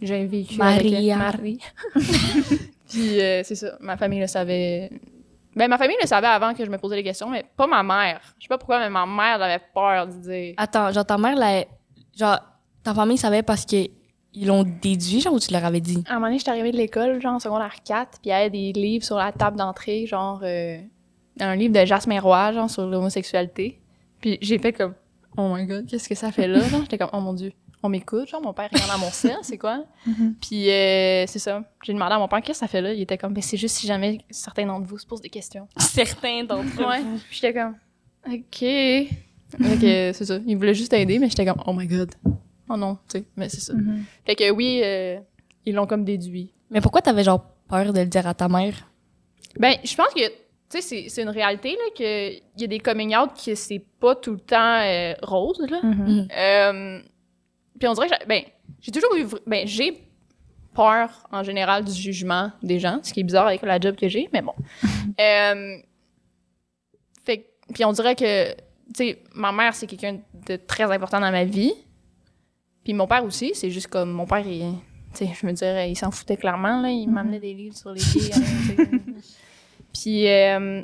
j'ai vécu Maria. avec Marie. (laughs) Puis euh, c'est ça, ma famille le savait. Ben, ma famille le savait avant que je me posais les questions, mais pas ma mère. Je sais pas pourquoi, mais ma mère avait peur de dire. Attends, genre ta mère, là, genre ta famille savait parce que ils l'ont déduit, genre, ou tu leur avais dit? À un moment donné, j'étais arrivée de l'école, genre en secondaire 4, puis il y avait des livres sur la table d'entrée, genre euh, un livre de Jasmin Roy, genre sur l'homosexualité. Puis j'ai fait comme, oh my god, qu'est-ce que ça fait là? Genre, j'étais comme, oh mon dieu, on m'écoute, genre mon père regarde à mon sein, c'est quoi? (laughs) Puis euh, c'est ça, j'ai demandé à mon père, qu'est-ce que ça fait là? Il était comme, ben c'est juste si jamais certains d'entre vous se posent des questions. (laughs) Certains d'entre Ouais. Puis j'étais comme, ok. Ok, (laughs) c'est ça. Il voulait juste aider, mais j'étais comme, oh my god. Oh non, tu sais, mais c'est ça. Fait que oui, euh, ils l'ont comme déduit. Mais pourquoi t'avais genre peur de le dire à ta mère? Ben, je pense que, tu sais, c'est, c'est une réalité, là, qu'il y a des coming out que c'est pas tout le temps euh, rose, là. Mhm. Euh, puis on dirait que, j'ai- ben, j'ai toujours eu, ben, j'ai peur, en général, du jugement des gens, ce qui est bizarre avec la job que j'ai, mais bon. (laughs) Euh, fait puis on dirait que, tu sais, ma mère, c'est quelqu'un de très important dans ma vie. Puis mon père aussi, c'est juste comme, mon père, il, tu sais, je me dirais, il s'en foutait clairement, là, il m'amenait des livres sur les gays. hein. (laughs) Puis, euh,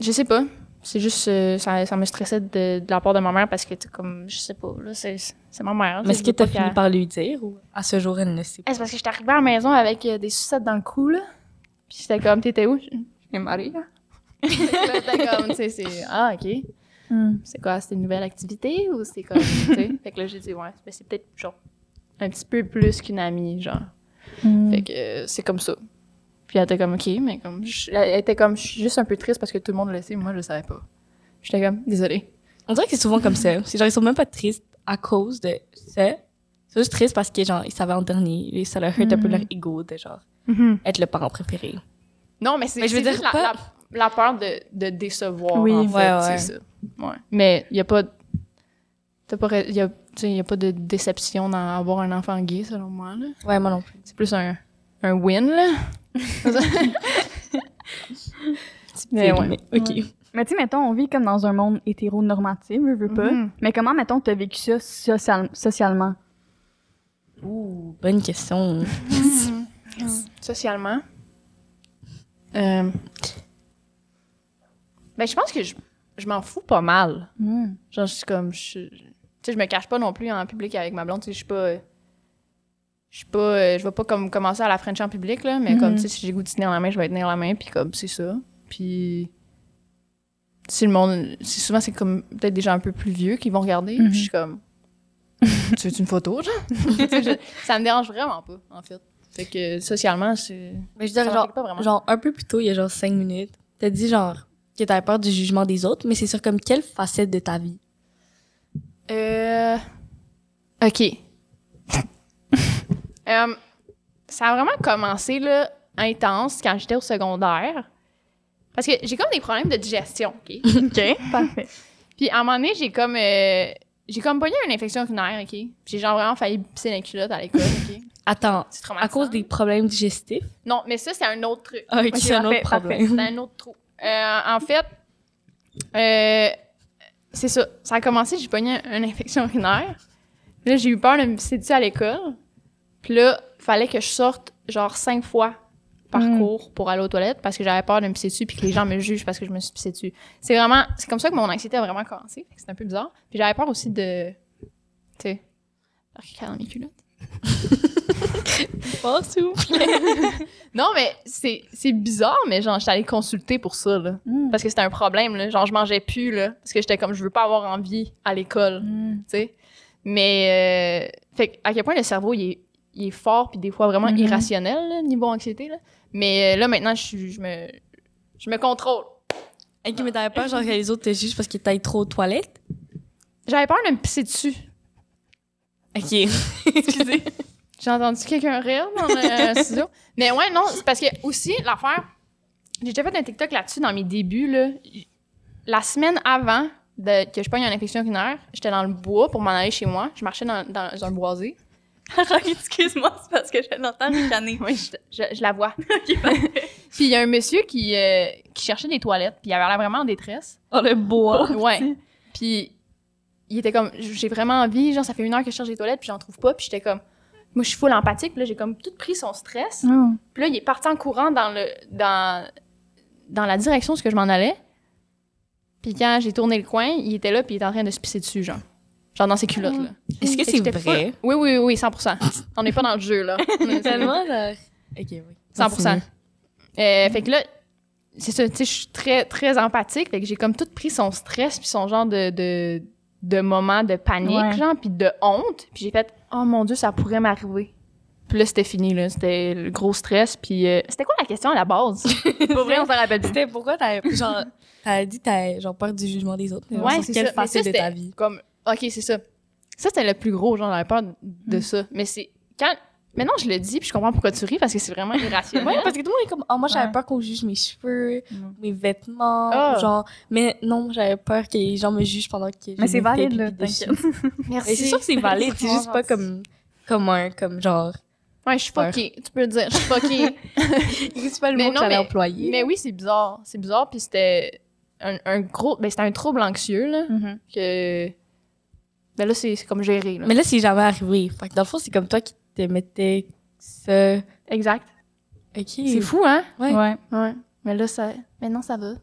je sais pas. C'est juste, euh, ça, ça me stressait de, de la part de ma mère parce que, tu sais, comme, je sais pas, là, c'est, c'est ma mère. Mais est-ce que pas t'as fini par lui dire ou à ce jour, elle ne sait pas? Eh, c'est parce que j'étais arrivée à la maison avec euh, des sucettes dans le cou, là. Puis j'étais comme, t'étais où? J'ai marié, là. (laughs) J'étais comme, tu sais, c'est, ah, OK. Hmm. C'est quoi, c'était une nouvelle activité ou c'est comme, tu sais? (laughs) Fait que là, j'ai dit, ouais, c'est peut-être, genre, un petit peu plus qu'une amie, genre. Fait que euh, c'est comme ça. Puis elle était comme, OK, mais comme, je- elle était comme, je suis juste un peu triste parce que tout le monde le sait, moi, je le savais pas. J'étais comme, désolée. On dirait que c'est souvent comme ça. C'est genre, ils sont même pas tristes à cause de ça. C'est juste triste parce que, genre, ils savaient en dernier. Et ça leur hurt un peu leur ego de, genre, être le parent préféré. Non, mais c'est Mais je veux c'est dire, juste la, pas- la, la peur de, de décevoir, Oui. en fait, Ouais, ouais. c'est ça. Ouais. Mais il y a pas... T'as pas... ra- Y a, tu sais, y a pas de déception dans avoir un enfant gay, selon moi, là. Ouais, moi non plus. C'est plus un, un win, là. (laughs) mais ouais. Mais, ok. Mais tu sais, mettons, on vit comme dans un monde hétéronormatif, veux, veux pas. Mhm. Mais comment, mettons, t'as vécu ça social- socialement? Ouh, bonne question. (laughs) Socialement? Euh, Ben, je pense que je, je m'en fous pas mal. Genre, je suis comme. Je, tu sais, je me cache pas non plus en public avec ma blonde. Tu sais, je suis pas. Je suis pas. euh, Je vais pas comme commencer à la French en public, là. Mais comme, tu sais, si j'ai goût de tenir la main, je vais tenir la main. Puis comme, c'est ça. Puis. Si le monde. Si souvent, c'est comme peut-être des gens un peu plus vieux qui vont regarder. Puis je suis comme. (laughs) tu veux une photo, genre? (laughs) Ça me dérange vraiment pas, en fait. Fait que socialement, c'est. Mais je dirais, genre, pas vraiment. genre, un peu plus tôt, il y a genre cinq minutes, t'as dit, genre, que t'avais peur du jugement des autres, mais c'est sur comme quelle facette de ta vie? Euh. OK. Euh, ça a vraiment commencé, là, intense quand j'étais au secondaire. Parce que j'ai comme des problèmes de digestion, OK? (laughs) OK, parfait. Puis à un moment donné, j'ai comme. euh, j'ai comme pogné une infection urinaire, OK? J'ai genre vraiment failli pisser dans les culottes à l'école, OK? Attends, C'est à cause des problèmes digestifs? Non, mais ça, c'est un autre truc. Ah, c'est un autre problème. C'est un autre trou. Euh, en fait, euh, c'est ça. Ça a commencé, j'ai pogné une infection urinaire. Là, j'ai eu peur de me pisser dessus à l'école. Puis là, fallait que je sorte genre cinq fois par Mm. cours pour aller aux toilettes parce que j'avais peur de me pisser dessus puis que les gens me jugent parce que je me suis pissée dessus. C'est vraiment, c'est comme ça que mon anxiété a vraiment commencé. C'est un peu bizarre. Puis j'avais peur aussi de, tu sais, dans mes culottes. (laughs) Pas. (laughs) Non, mais c'est, c'est bizarre, mais genre, j'étais allée consulter pour ça, là. Mm. Parce que c'était un problème, là. Genre, je mangeais plus, là. Parce que j'étais comme, je veux pas avoir envie à l'école, Mm. tu sais. Mais, euh, fait à quel point le cerveau, il est, il est fort, puis des fois vraiment Mhm. irrationnel, là, niveau anxiété, là. Mais euh, là, maintenant, je, je me, je me contrôle. Ok, mais t'avais peur, genre, que les autres te jugent parce que t'ailles trop aux toilettes? J'avais peur de me pisser dessus. Ok. (laughs) Excusez. J'ai entendu quelqu'un rire dans le (laughs) studio. Mais ouais, non, c'est parce que aussi, l'affaire, j'ai déjà fait un TikTok là-dessus dans mes débuts, là. La semaine avant de, que je pogne une infection urinaire, j'étais dans le bois pour m'en aller chez moi. Je marchais dans, dans un boisé. (laughs) Excuse-moi, c'est parce que je l'entends ricaner. Oui, je, je- je la vois. (laughs) (laughs) Puis il y a un monsieur qui, euh, qui cherchait des toilettes, puis il avait l'air vraiment en détresse. Oh, le bois. Ouais. Puis il était comme, j'ai vraiment envie, genre, ça fait une heure que je cherche des toilettes, puis j'en trouve pas, puis j'étais comme, moi, je suis full empathique, puis là, j'ai comme tout pris son stress. Oh. Puis là, il est parti en courant dans le dans dans la direction où je m'en allais. Puis quand j'ai tourné le coin, il était là, puis il était en train de se pisser dessus, genre. Genre dans ses culottes, là. Est-ce que c'est vrai? full- Oui, oui, oui, 100%. On n'est pas dans le jeu, là. (laughs) On est- Tellement, genre... Ok, oui. 100%. Euh, fait que là, c'est ça, tu sais, je suis très, très empathique. Fait que j'ai comme tout pris son stress puis son genre de, de, de moment de panique, Ouais. genre, puis de honte. Puis j'ai fait, oh mon Dieu, ça pourrait m'arriver. Puis là, c'était fini, là. C'était le gros stress. Puis euh, c'était quoi la question à la base? (laughs) Pour vrai, on s'en rappelle plus. C'était pourquoi t'avais genre t'avais dit t'avais genre peur du jugement des autres. Ouais, c'est quelle facette de ta vie? Comme, OK, c'est ça. Ça, c'était le plus gros, genre, j'avais peur de ça. Mais c'est quand... Maintenant, je le dis, puis je comprends pourquoi tu ris, parce que c'est vraiment irrationnel. Ouais, parce que tout le monde est comme oh, moi j'avais Ouais. peur qu'on juge mes cheveux, Mm. mes vêtements, Ah. genre mais non, j'avais peur que les gens me jugent pendant que je Mais c'est valide, là, t'inquiète. (laughs) (laughs) Merci. Mais c'est sûr que c'est valide, c'est juste pas comme comme un comme genre Ouais, je suis fuckée. Tu peux le dire, je suis fuckée. (laughs) c'est pas le Mais mot non, que j'allais mais- employer. Mais oui, c'est bizarre. C'est bizarre, puis c'était un, un gros... Ben, c'était un trouble anxieux, là, Mhm. que... Ben là, c'est c'est comme géré, là. Mais là c'est jamais arrivé. Fait que dans le fond, c'est comme toi qui te mettais ça. Exact. OK. C'est fou, hein? Ouais. Ouais. Ouais. Mais là, ça... Maintenant, ça va.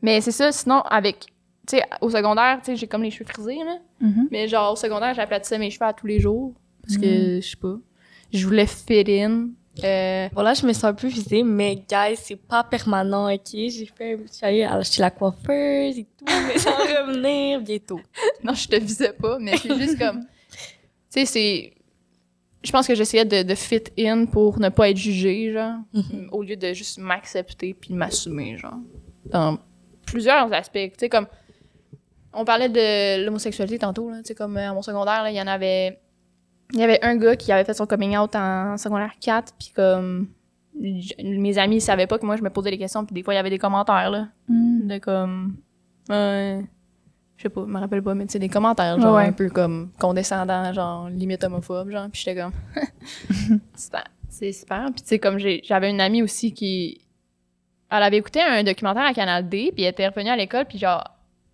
Mais c'est ça, sinon, avec... Tu sais, au secondaire, tu sais, j'ai comme les cheveux frisés, là. Mhm. Mais genre, au secondaire, j'aplatissais mes cheveux à tous les jours. Parce que, je sais pas, je voulais fit in. Euh, Bon là, je me sens un peu visée, mais guys, c'est pas permanent, OK? J'ai fait un petit allée à- chez la coiffeuse et tout, mais va revenir bientôt. (laughs) non, je te visais pas, mais c'est juste comme... (laughs) Tu sais, c'est... Je pense que j'essayais de, de fit in pour ne pas être jugée, genre. Mhm. au lieu de juste m'accepter puis m'assumer, genre. Dans plusieurs aspects. Tu sais, comme. On parlait de l'homosexualité tantôt, là. Tu sais, comme euh, à mon secondaire, il y en avait. Il y avait un gars qui avait fait son coming out en secondaire 4, puis comme. Mes amis ils savaient pas que moi je me posais des questions, puis des fois il y avait des commentaires, là. Mhm. De comme. euh, je sais pas, je me rappelle pas, mais tu sais, des commentaires, genre Ouais. un peu comme condescendants, genre limite homophobe, genre. Puis j'étais comme. (laughs) C'est super. Puis tu sais, comme j'avais une amie aussi qui. Elle avait écouté un documentaire à Canal D, puis elle était revenue à l'école, puis genre,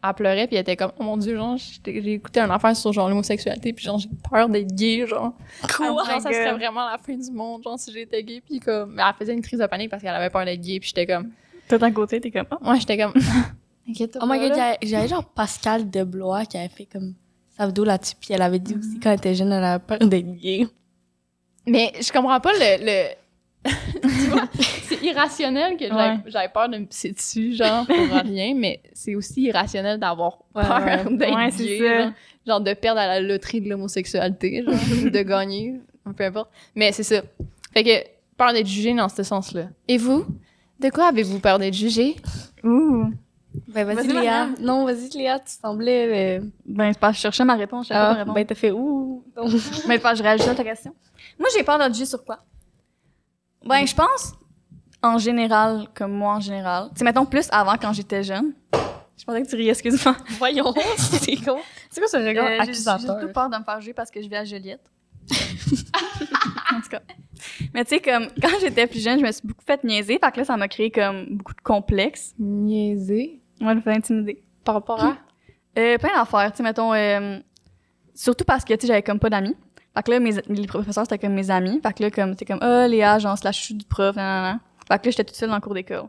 elle pleurait, puis elle était comme, oh mon dieu, genre, j'ai écouté un affaire sur genre l'homosexualité, puis genre, j'ai peur d'être gay, genre. Quoi? genre, ça serait vraiment la fin du monde, genre, si j'étais gay, puis comme. Mais elle faisait une crise de panique parce qu'elle avait peur d'être gay, puis j'étais comme. Toi, d'un côté, t'es comme, oh. Moi, j'étais comme. (laughs) Inquiète-toi Oh my pas, god, j'avais- genre Pascal Deblois qui avait fait comme sa vidéo là-dessus, puis elle avait dit aussi quand elle était jeune, elle avait peur d'être gay. Mais je comprends pas le. le... tu vois, c'est irrationnel que Ouais. j'aie peur de me pisser dessus, genre, pour (laughs) rien, mais c'est aussi irrationnel d'avoir peur ouais. d'être Ouais, c'est gay, ça. genre. Genre de perdre à la loterie de l'homosexualité, genre, (laughs) de gagner, peu importe. Mais c'est ça. Fait que, peur d'être jugé dans ce sens-là. Et vous? De quoi avez-vous peur d'être jugé? Ouh. Ben vas-y Léa. Non, vas-y Léa, tu semblais... euh, Ben, c'est que je cherchais ma réponse, je savais pas Ah, répondre. ben t'as fait ouh. Donc, (laughs) Mais pas, je réagis à ta question. Moi, j'ai peur d'être jugée sur quoi? Ben, je pense, en général, comme moi en général. Tu sais, mettons plus avant quand j'étais jeune. Je pensais que tu riais, excuse-moi. (laughs) voyons, c'est con. C'est quoi ce regard Euh, j'ai- J'ai accusateur? surtout peur de me faire juger parce que je vis à Joliette. (laughs) en tout cas. Mais tu sais, comme, quand j'étais plus jeune, je me suis beaucoup fait niaiser. Fait que là, ça m'a créé comme beaucoup de complexes. Niaiser? Moi, je me fais intimider. Par rapport à? Euh, plein d'affaires, tu sais, mettons, euh, surtout parce que, tu sais, j'avais comme pas d'amis. Fait que là, mes, les professeurs, c'était comme mes amis. Fait que là, comme, c'était comme, ah, Léa, genre, c'est la chouchou du prof, nan, nan, nan. Fait que là, j'étais toute seule dans le cours d'école.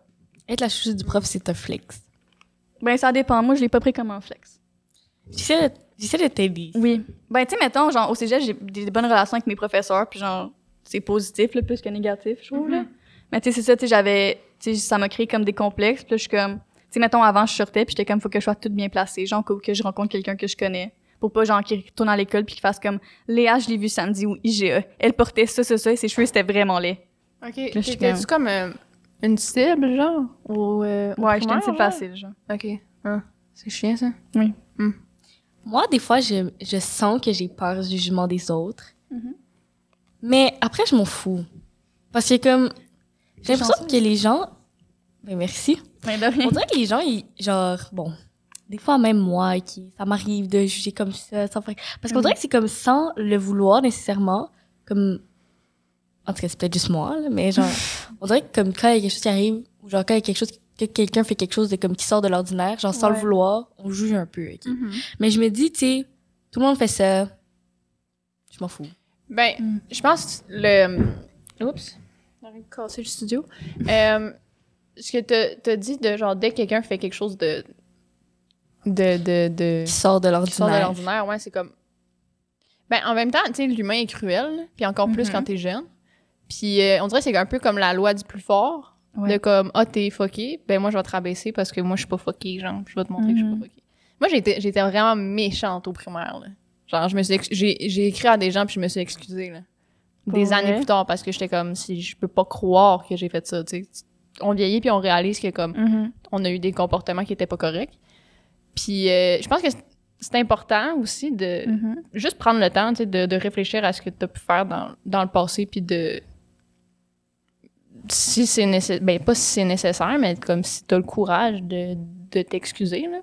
Être la chouchou du prof, c'est un flex. Ben, ça dépend. Moi, je l'ai pas pris comme un flex. J'essaie de, t'aider. Oui. Ben, tu sais, mettons, genre, au cégep, j'ai des bonnes relations avec mes professeurs, puis genre, c'est positif, là, plus que négatif, je trouve, là. Mais tu sais, c'est ça, tu sais, j'avais, tu sais, ça m'a créé comme des complexes, puis là, je suis comme, tu sais, mettons, avant, je sortais, puis j'étais comme, faut que je sois toute bien placée, genre, que, que je rencontre quelqu'un que je connais. Pour pas, genre, qu'il retourne à l'école, puis qu'il fasse comme, Léa, je l'ai vue samedi ou IGA. Elle portait ça, ça, ça, et ses cheveux, c'était vraiment laid. Ok. je suis T'étais-tu comme euh, une cible, genre? Ou, euh, Ouais, j'étais une cible facile, genre. Ok. Ah, c'est chiant, ça. Moi, des fois, je, je sens que j'ai peur du jugement des autres. Mhm. Mais après, je m'en fous. Parce que comme, j'ai l'impression que les gens... Ben merci. Mais de rien. On dirait que les gens, ils, genre, bon, des fois même moi, qui, ça m'arrive de juger comme ça, sans faire- Parce qu'on Mhm. dirait que c'est comme sans le vouloir nécessairement, comme... En tout cas, c'est peut-être juste moi, là, mais genre, (laughs) on dirait que comme quand il y a quelque chose qui arrive, ou genre quand il y a quelque chose, que quelqu'un fait quelque chose de comme qui sort de l'ordinaire, genre sans le vouloir, on juge un peu? Mhm. Mais je me dis, tu sais, tout le monde fait ça, je m'en fous. Ben, Mm. je pense le. Oups, j'arrête de casser le studio. Euh, ce que t'as t'as dit de genre, dès que quelqu'un fait quelque chose de. De. de. de Qui sort de qui sort de l'ordinaire. l'ordinaire, ouais, c'est comme. Ben, en même temps, tu sais, l'humain est cruel, puis encore plus Mhm. quand t'es jeune. Puis euh, on dirait que c'est un peu comme la loi du plus fort. Ouais. De comme, ah, t'es fucké, ben moi, je vais te rabaisser parce que moi, je suis pas fucké, genre, je vais te montrer que je suis pas fucké. Moi, j'étais j'étais vraiment méchante au primaire, là. Genre, je me suis j'ai j'ai écrit à des gens puis je me suis excusée, là. Pour Des vrai? années plus tard parce que j'étais comme, si je peux pas croire que j'ai fait ça, tu sais. On vieillit puis on réalise que comme, Mhm. on a eu des comportements qui étaient pas corrects. Puis euh, je pense que c'est- important aussi de Mhm. juste prendre le temps de, de réfléchir à ce que tu as pu faire dans, dans le passé, puis de. Si c'est nécessaire. Ben, pas si c'est nécessaire, mais comme si tu as le courage de, de t'excuser, là.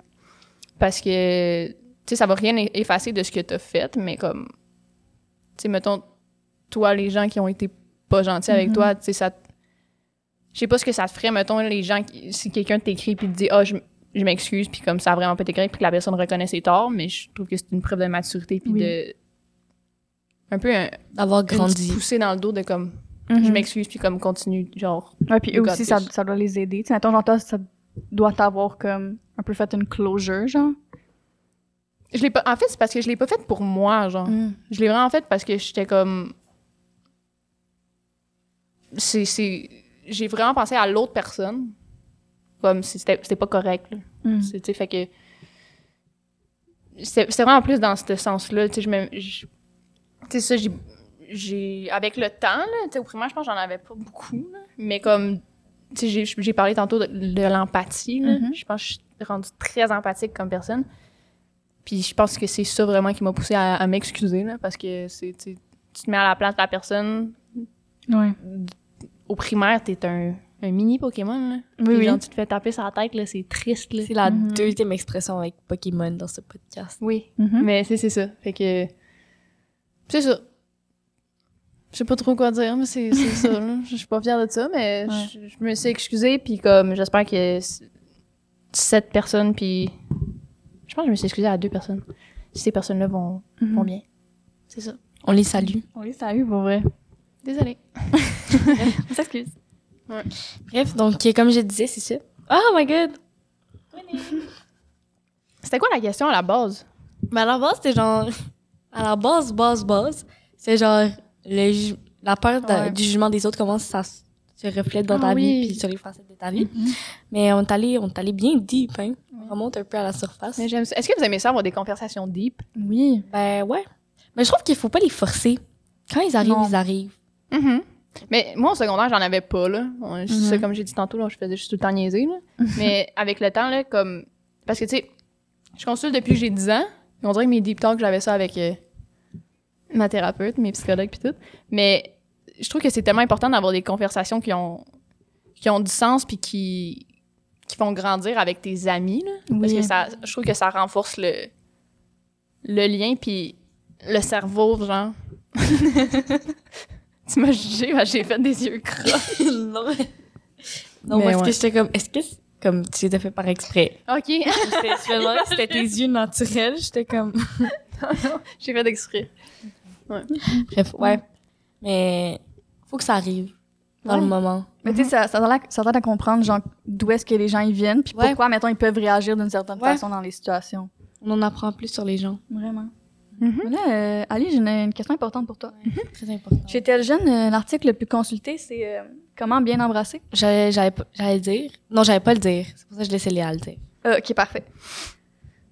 Parce que, tu sais, ça va rien effacer de ce que tu as fait, mais comme. Tu sais, mettons, toi, les gens qui ont été pas gentils avec Mhm. toi, tu sais, ça. Je sais pas ce que ça te ferait, mettons, les gens, qui- si quelqu'un t'écrit puis te dit, ah, je, je m'excuse, puis comme ça a vraiment pas été correct, puis que la personne reconnaît ses torts, mais je trouve que c'est une preuve de maturité, puis Oui. de. Un peu un, grandi. poussée dans le dos de comme, je Mhm. m'excuse, puis comme continue, genre. Ouais, puis eux aussi, ça, ça doit les aider. Tu sais, mettons, genre, toi, ça doit t'avoir comme un peu fait une closure, genre. Je l'ai pas. En fait, c'est parce que je l'ai pas fait pour moi, genre. Je l'ai vraiment fait parce que j'étais comme. C'est. c'est... J'ai vraiment pensé à l'autre personne. Comme c'était, c'était pas correct. Mm. C'est- fait que. C'est, vraiment plus dans ce sens-là. Tu sais, je me. je- Tu sais, ça, j'ai. j'ai avec le temps, là, au primaire, je pense que j'en avais pas beaucoup, là. Mais comme. Tu sais, j'ai, parlé tantôt de, de l'empathie. Mhm. Je pense que je suis rendue très empathique comme personne. Puis je pense que c'est ça vraiment qui m'a poussé à, à m'excuser, parce que c'est, tu te mets à la place de la personne. Ouais. Au primaire, t'es un, un mini Pokémon, là. Oui, Puis oui. genre, tu te fais taper sur la tête, là, c'est triste, là. C'est la Mhm. deuxième expression avec Pokémon dans ce podcast. Oui, Mhm. mais c'est, c'est ça. Fait que... C'est ça. Je sais pas trop quoi dire, mais c'est, c'est ça, là. Je suis pas fière de ça, mais Ouais. je, me suis excusée, puis comme, j'espère que cette personne, puis... Je pense que je me suis excusée à deux personnes. Ces personnes-là vont, Mhm. vont bien. C'est ça. On les salue. Oui, salut, pour vrai. Désolée. (laughs) On s'excuse. Bref, donc, comme je disais, c'est ça. Oh my god! (laughs) C'était quoi la question à la base? Mais à la base, c'était genre. À la base, base, base, c'est genre le ju- la peur de- Ouais. du jugement des autres, comment ça se reflète dans Ah ta oui. vie puis sur les facettes de ta vie. Mais on est allé, on est allé bien deep, hein. On remonte un peu à la surface. Mais j'aime ça. Est-ce que vous aimez ça avoir des conversations deep? Oui. Ben ouais. Mais je trouve qu'il faut pas les forcer. Quand ils arrivent, Non. ils arrivent. Mm-hmm. Mais moi, au secondaire, j'en avais pas, là. On- c'est Mhm. ça, comme j'ai dit tantôt, là, je faisais juste tout le temps niaiser, là. (laughs) Mais avec le temps, là, comme... Parce que, tu sais, je consulte depuis que j'ai 10 ans. On dirait que mes deep talks, j'avais ça avec euh, ma thérapeute, mes psychologues, puis tout. Mais je trouve que c'est tellement important d'avoir des conversations qui ont, qui ont du sens, puis qui, qui font grandir avec tes amis, là. Parce que ça, je trouve que ça renforce le, le lien, puis le cerveau, genre. (laughs) tu m'as jugé, j'ai fait des yeux croches. (laughs) non. Non, Mais parce ouais. que j'étais comme, est-ce que c'est comme tu les as fait par exprès? OK, (laughs) c'était tes yeux naturels. J'étais comme. (laughs) j'ai fait exprès. Bref, ouais. Mais faut que ça arrive dans Ouais. le moment. Mais tu sais, ça, ça, t'aide à- ça à comprendre, genre, d'où est-ce que les gens y viennent, puis Ouais. pourquoi, mettons, ils peuvent réagir d'une certaine Ouais. façon dans les situations. On en apprend plus sur les gens. Vraiment. Mhm. Là, euh, Ali, j'ai une, une question importante pour toi. Très important. Chez Tel Jeune, euh, l'article le plus consulté, c'est euh, Comment bien embrasser? J'allais, j'allais, pas- j'allais le dire. Non, j'allais pas le dire. C'est pour ça que je laissais Léa le dire. Euh, ok, parfait.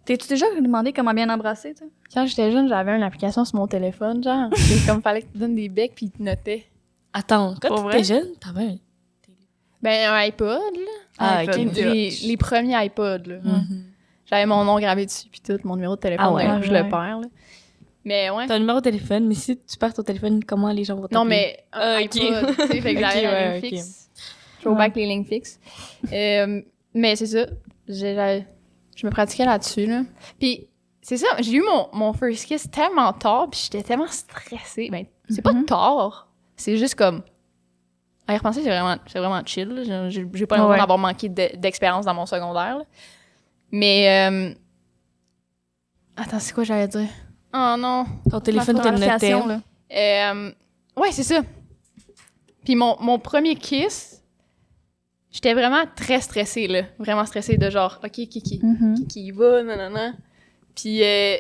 T'es-tu déjà demandé comment bien embrasser, tu sais? Quand j'étais jeune, j'avais une application sur mon téléphone, genre. (laughs) C'est comme fallait que tu donnes des becs, puis te notaient. Attends, quand Pour tu vrai? étais jeune, t'avais un. Ben, un iPod, là. Ah, iPod. ok. Les, les premiers iPods, là. J'avais mon nom gravé dessus, puis tout, mon numéro de téléphone, Ah ouais. coup, je le Ouais. perds, là. Mais ouais. T'as un numéro de téléphone, mais si tu perds ton téléphone, comment les gens vont t'appeler? Non, mais Ah, ok. fait que (laughs) Ok, j'avais la ouais, ligne ok. fixe. Throwback les lignes fixes. (laughs) Euh, mais c'est ça. J'ai- Je me pratiquais là-dessus, là. Puis, c'est ça, j'ai eu mon, mon first kiss tellement tard, puis j'étais tellement stressée. Ben, c'est pas Mhm. tard, c'est juste comme... À y repenser, c'est vraiment, c'est vraiment chill. là. J'ai j'ai pas l'impression Ouais. d'avoir manqué de- d'expérience dans mon secondaire. là. Mais... euh, Attends, c'est quoi j'allais dire? Oh non! Ton téléphone te notait. Euh, ouais, c'est ça. Puis mon, mon premier kiss, j'étais vraiment très stressée, là. Vraiment stressée de genre, OK, Kiki, Mhm. Kiki y va, nanana. Puis euh,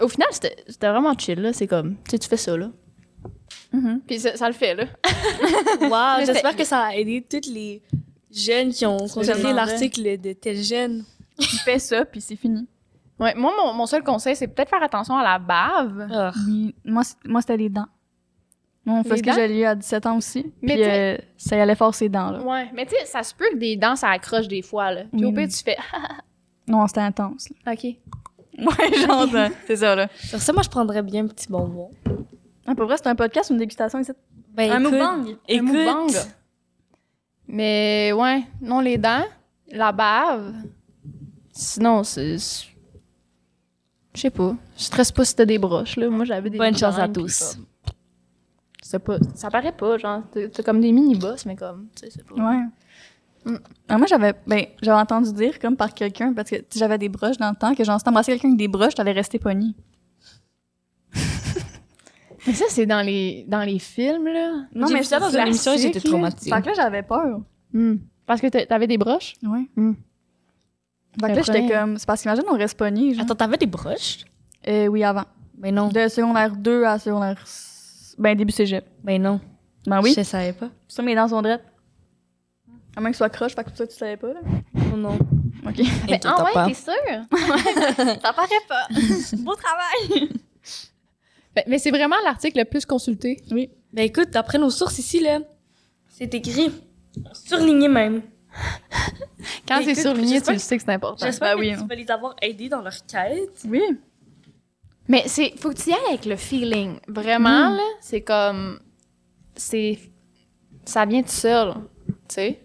au final, c'était c'était vraiment chill, là. C'est comme, tu sais, tu fais ça, là. Mhm. Puis ça, ça le fait, là. (laughs) Wow, Mais j'espère que ça a aidé tous les jeunes qui ont consulté l'article de tel jeune. Tu fais ça, puis c'est fini. Ouais, moi, mon, mon seul conseil, c'est peut-être faire attention à la bave. Oui, moi, c'est- moi c'était les dents. Moi, on Les fait ce que dents? j'ai lu à 17 ans aussi. Mais Puis tu euh, ça y allait fort ses dents, là. Ouais, mais tu sais, ça se peut que des dents, ça accroche des fois, là. Puis Oui, au pire, oui. tu fais, (laughs) Non, c'était intense. là. OK. (laughs) Ouais, genre, ça, (laughs) c'est ça, là. Sur ça, moi, je prendrais bien un petit bonbon. Ah, pour vrai, c'est un podcast ou une dégustation ici? Ben, Un écoute. Un Écoute, mukbang. Mais ouais, non, les dents, la bave. Sinon, c'est. c'est- Je sais pas. Je stresse pas si t'as des broches, là. Moi, j'avais des. Bonne chance à tous. comme- C'est pas. Ça paraît pas, genre. t'as- comme des mini-boss, mais comme. Tu sais, c'est pas. Ouais. Mm. Ah, moi, j'avais ben, j'avais entendu dire, comme par quelqu'un, parce que j'avais des broches dans le temps, que genre, si t'embrassais quelqu'un avec des broches, t'allais rester pogné. (laughs) Mais ça, c'est dans les, dans les films, là. Non, mais ça dans une émission j'étais traumatisée. Fait que là, j'avais peur. Hmm. Parce que t'a- t'avais des broches? Ouais. Mm. Fait que là, j'étais Après- comme. C'est parce qu'imagine, on reste pogné. Attends, t'avais des broches? Euh, oui, avant. Ben non. De secondaire 2 à secondaire. Ben, début cégep. Ben non. Ben oui. Je savais pas. Ça, mes dents sont drettes. À moins que ce soit croche, fait que ça, tu savais pas, là. Oh non. OK. Toi, t'as pas. t'es sûre? (laughs) Ça paraît pas. (laughs) Beau travail. Ben, mais c'est vraiment l'article le plus consulté. Ben écoute, d'après nos sources ici, là, c'est écrit, surligné même. (laughs) Quand c'est surligné, tu le sais que c'est important. J'espère Ben oui, que tu hein. vas les avoir aidés dans leur quête. Oui. Mais c'est faut que tu y ailles avec le feeling. Vraiment Mm. là, c'est comme c'est ça vient tout seul, tu sais.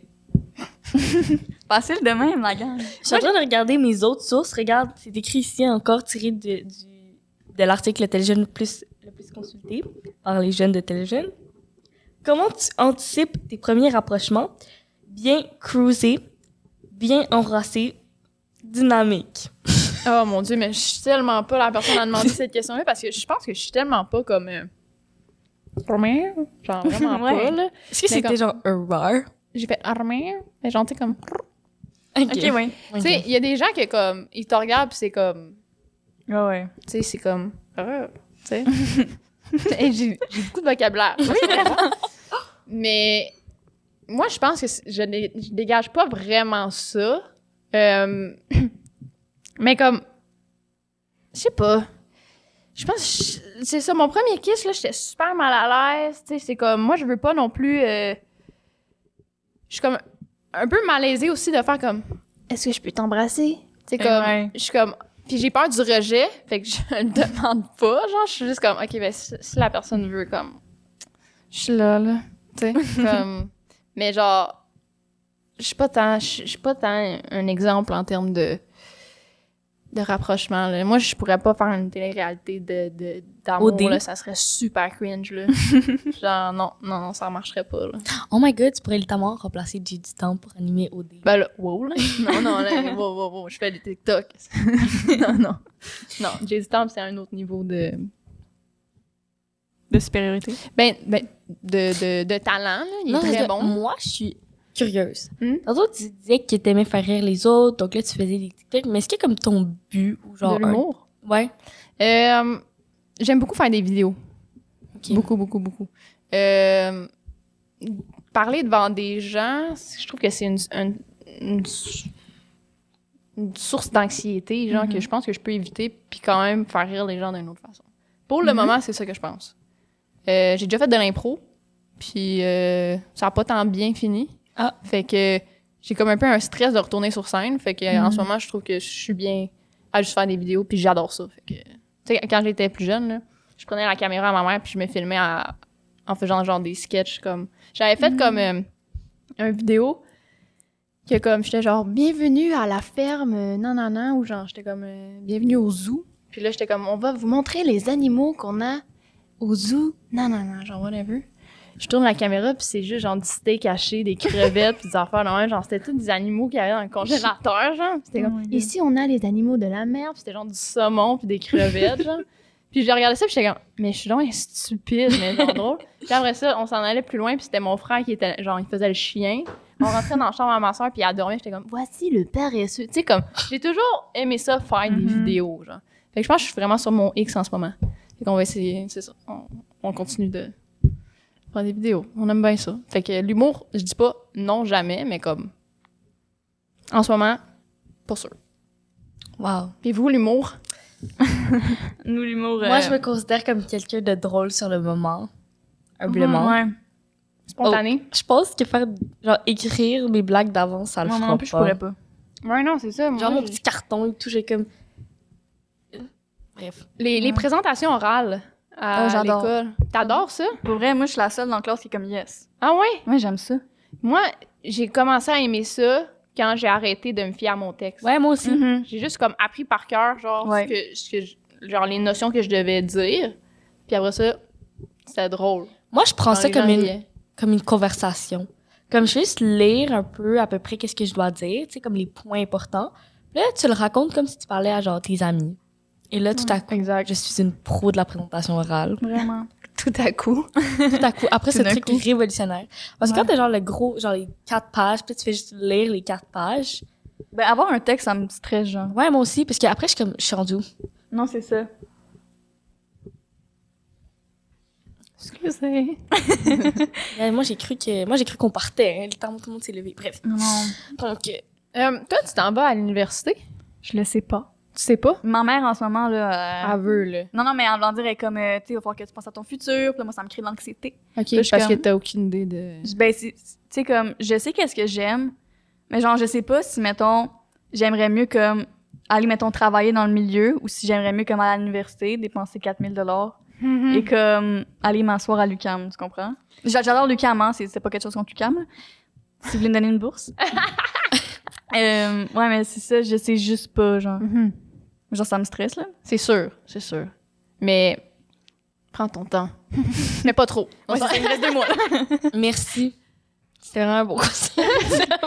(laughs) Facile de même, la gang. Je suis en train de regarder mes autres sources. Regarde, c'est écrit ici encore tiré de, du, de l'article Tel jeune plus, le plus consulté par les jeunes de Tel jeune. Comment tu anticipes tes premiers rapprochements? Bien cruisé, bien embrassé, dynamique. Oh mon dieu, mais je suis tellement pas la personne à demander cette question-là parce que je pense que je suis tellement pas comme euh, Armée, genre vraiment (laughs) Ouais. pas là. Est-ce que Mais c'était comme- genre un rare? J'ai fait armée, mais genre comme Ok, oui. tu sais, il y a des gens qui comme ils te regardent puis c'est comme Ah ouais. tu sais, c'est comme ah, tu sais. (laughs) J'ai j'ai beaucoup de vocabulaire. Mais moi, je pense que je, dé- je dégage pas vraiment ça. Euh, (clears throat) mais comme, je sais pas. Je pense, c'est ça, mon premier kiss, là, j'étais super mal à l'aise. Tu sais, c'est comme, moi, je veux pas non plus. euh, je suis comme un peu malaisée aussi de faire comme, est-ce que je peux t'embrasser? Tu sais, comme, Ouais. je suis comme, puis j'ai peur du rejet, fait que je (laughs) le demande pas. Genre, je suis juste comme, ok, ben si, si la personne veut, comme, je suis là, là. Tu sais, (laughs) comme, mais genre, je suis pas tant, je suis pas tant un exemple en termes de de rapprochement. Là. Moi, je pourrais pas faire une télé-réalité de, de, d'amour, là. Ça serait super cringe, là. (laughs) Genre, non, non, non, ça marcherait pas, là. Oh my god, tu pourrais littéralement remplacer du du temps pour animer OD. Ben là, wow, là. (laughs) Non, non, là, wow, wow, wow, je fais des TikTok. (laughs) non, non. Non, Jay Stamp, c'est un autre niveau de... De supériorité? Ben, ben de, de, de talent, là. Il est très bon. Moi, je suis curieuse. Hmm? Tantôt, tu disais que t'aimais faire rire les autres, donc là, tu faisais des TikTok. Mais est-ce que comme ton but ou genre. de l'humour? un- Ouais. Euh, J'aime beaucoup faire des vidéos. Ok. Beaucoup, beaucoup, beaucoup. Euh, parler devant des gens, je trouve que c'est une, une, une, une source d'anxiété, genre, que je pense que je peux éviter, puis quand même faire rire les gens d'une autre façon. Pour le Mhm. moment, c'est ça que je pense. Euh, J'ai déjà fait de l'impro, puis euh, ça n'a pas tant bien fini. Ah. Fait que j'ai comme un peu un stress de retourner sur scène. Fait que en Mhm. ce moment, je trouve que je suis bien à juste faire des vidéos, puis j'adore ça. Fait que, tu sais, quand j'étais plus jeune, là, je prenais la caméra à ma mère, puis je me filmais à- en faisant genre des sketchs comme. J'avais fait comme euh, un vidéo que comme j'étais genre bienvenue à la ferme, non non non, ou genre j'étais comme euh, bienvenue au zoo. Puis là j'étais comme on va vous montrer les animaux qu'on a au zoo, non non non, genre whatever. Je tourne la caméra puis c'est juste genre du steak haché, des crevettes puis des affaires de même, genre c'était tous des animaux qu'il y avait dans le congélateur genre. C'était Oh comme God. ici on a les animaux de la mer, puis c'était genre du saumon puis des crevettes genre. (laughs) Puis je regardais ça, puis j'étais comme, mais je suis donc stupide, mais genre drôle. Puis après ça, on s'en allait plus loin, puis c'était mon frère qui était, genre, il faisait le chien. On rentrait dans la chambre à ma soeur, puis elle dormait, j'étais comme, voici le paresseux. Tu sais, comme, j'ai toujours aimé ça, faire des Mhm. vidéos, genre. Fait que je pense que je suis vraiment sur mon X en ce moment. Fait qu'on va essayer, c'est ça. On, on continue de faire des vidéos. On aime bien ça. Fait que l'humour, je dis pas non jamais, mais comme, en ce moment, pas sûr. Wow. Puis vous, l'humour? (laughs) Nous, l'humour. Moi, euh, je me considère comme quelqu'un de drôle sur le moment. Humblement. Ouais. Spontané? Je pense que faire, genre, écrire mes blagues d'avance, ça le Moi fera non plus, je pourrais pas. Ouais, non, c'est ça. Genre, Moi, mon petit carton et tout, j'ai comme... Bref. Les, les Ouais. présentations orales à Oh, j'adore. l'école. T'adores ça? Pour vrai, moi, je suis la seule dans la classe qui est comme yes. Ah ouais? Ouais, j'aime ça. Moi, j'ai commencé à aimer ça quand j'ai arrêté de me fier à mon texte. Ouais, moi aussi. Mhm. J'ai juste comme appris par cœur, genre, Ouais. ce que, ce que je- genre, les notions que je devais dire. Puis après ça, c'était drôle. Moi, je prends ça comme une, comme une conversation. Comme je vais juste lire un peu à peu près qu'est-ce que je dois dire, tu sais, comme les points importants. Puis là, tu le racontes comme si tu parlais à genre tes amis. Et là, tout à coup, Exact. je suis une pro de la présentation orale. Vraiment. (laughs) Tout à coup. (laughs) Tout à coup, après Tout ce d'un truc coup. révolutionnaire. Parce que Ouais. quand t'as genre le gros, genre les quatre pages, puis tu fais juste lire les quatre pages. Ben, avoir un texte, ça me stresse, genre. Ouais, moi aussi, parce qu'après, je suis comme, je suis rendue où? Non, c'est ça. Excusez. (laughs) Moi, j'ai cru que, moi, j'ai cru qu'on partait, hein, le temps où tout le monde s'est levé. Bref. Non, non. Donc, euh, Euh, toi, tu t'en vas à l'université? Je le sais pas. Tu sais pas? Ma mère, en ce moment, là. euh, Elle veut, là. Non, non, mais en voulant dire, elle est comme, euh, tu sais, il va falloir que tu penses à ton futur. Puis là, moi, ça me crée de l'anxiété. OK, parce que t'as aucune idée de... Ben, tu sais, comme, je sais qu'est-ce que j'aime, mais genre, je sais pas si, mettons, j'aimerais mieux, comme, aller, mettons, travailler dans le milieu ou si j'aimerais mieux, comme, aller à l'université, dépenser 4000 dollars Mm. et, comme, aller m'asseoir à l'UCAM, tu comprends? J'a- J'adore l'UCAM, hein, c'est pas quelque chose contre l'UCAM. Si vous voulez me donner une bourse. (laughs) euh, ouais, mais c'est ça, je sais juste pas, genre. Mhm. Genre, ça me stresse, là. C'est sûr, c'est sûr. Mais prends ton temps. (laughs) Mais pas trop. On Ouais, s'en- c'est ça, il me reste deux mois. (laughs) merci. C'était vraiment un beau conseil.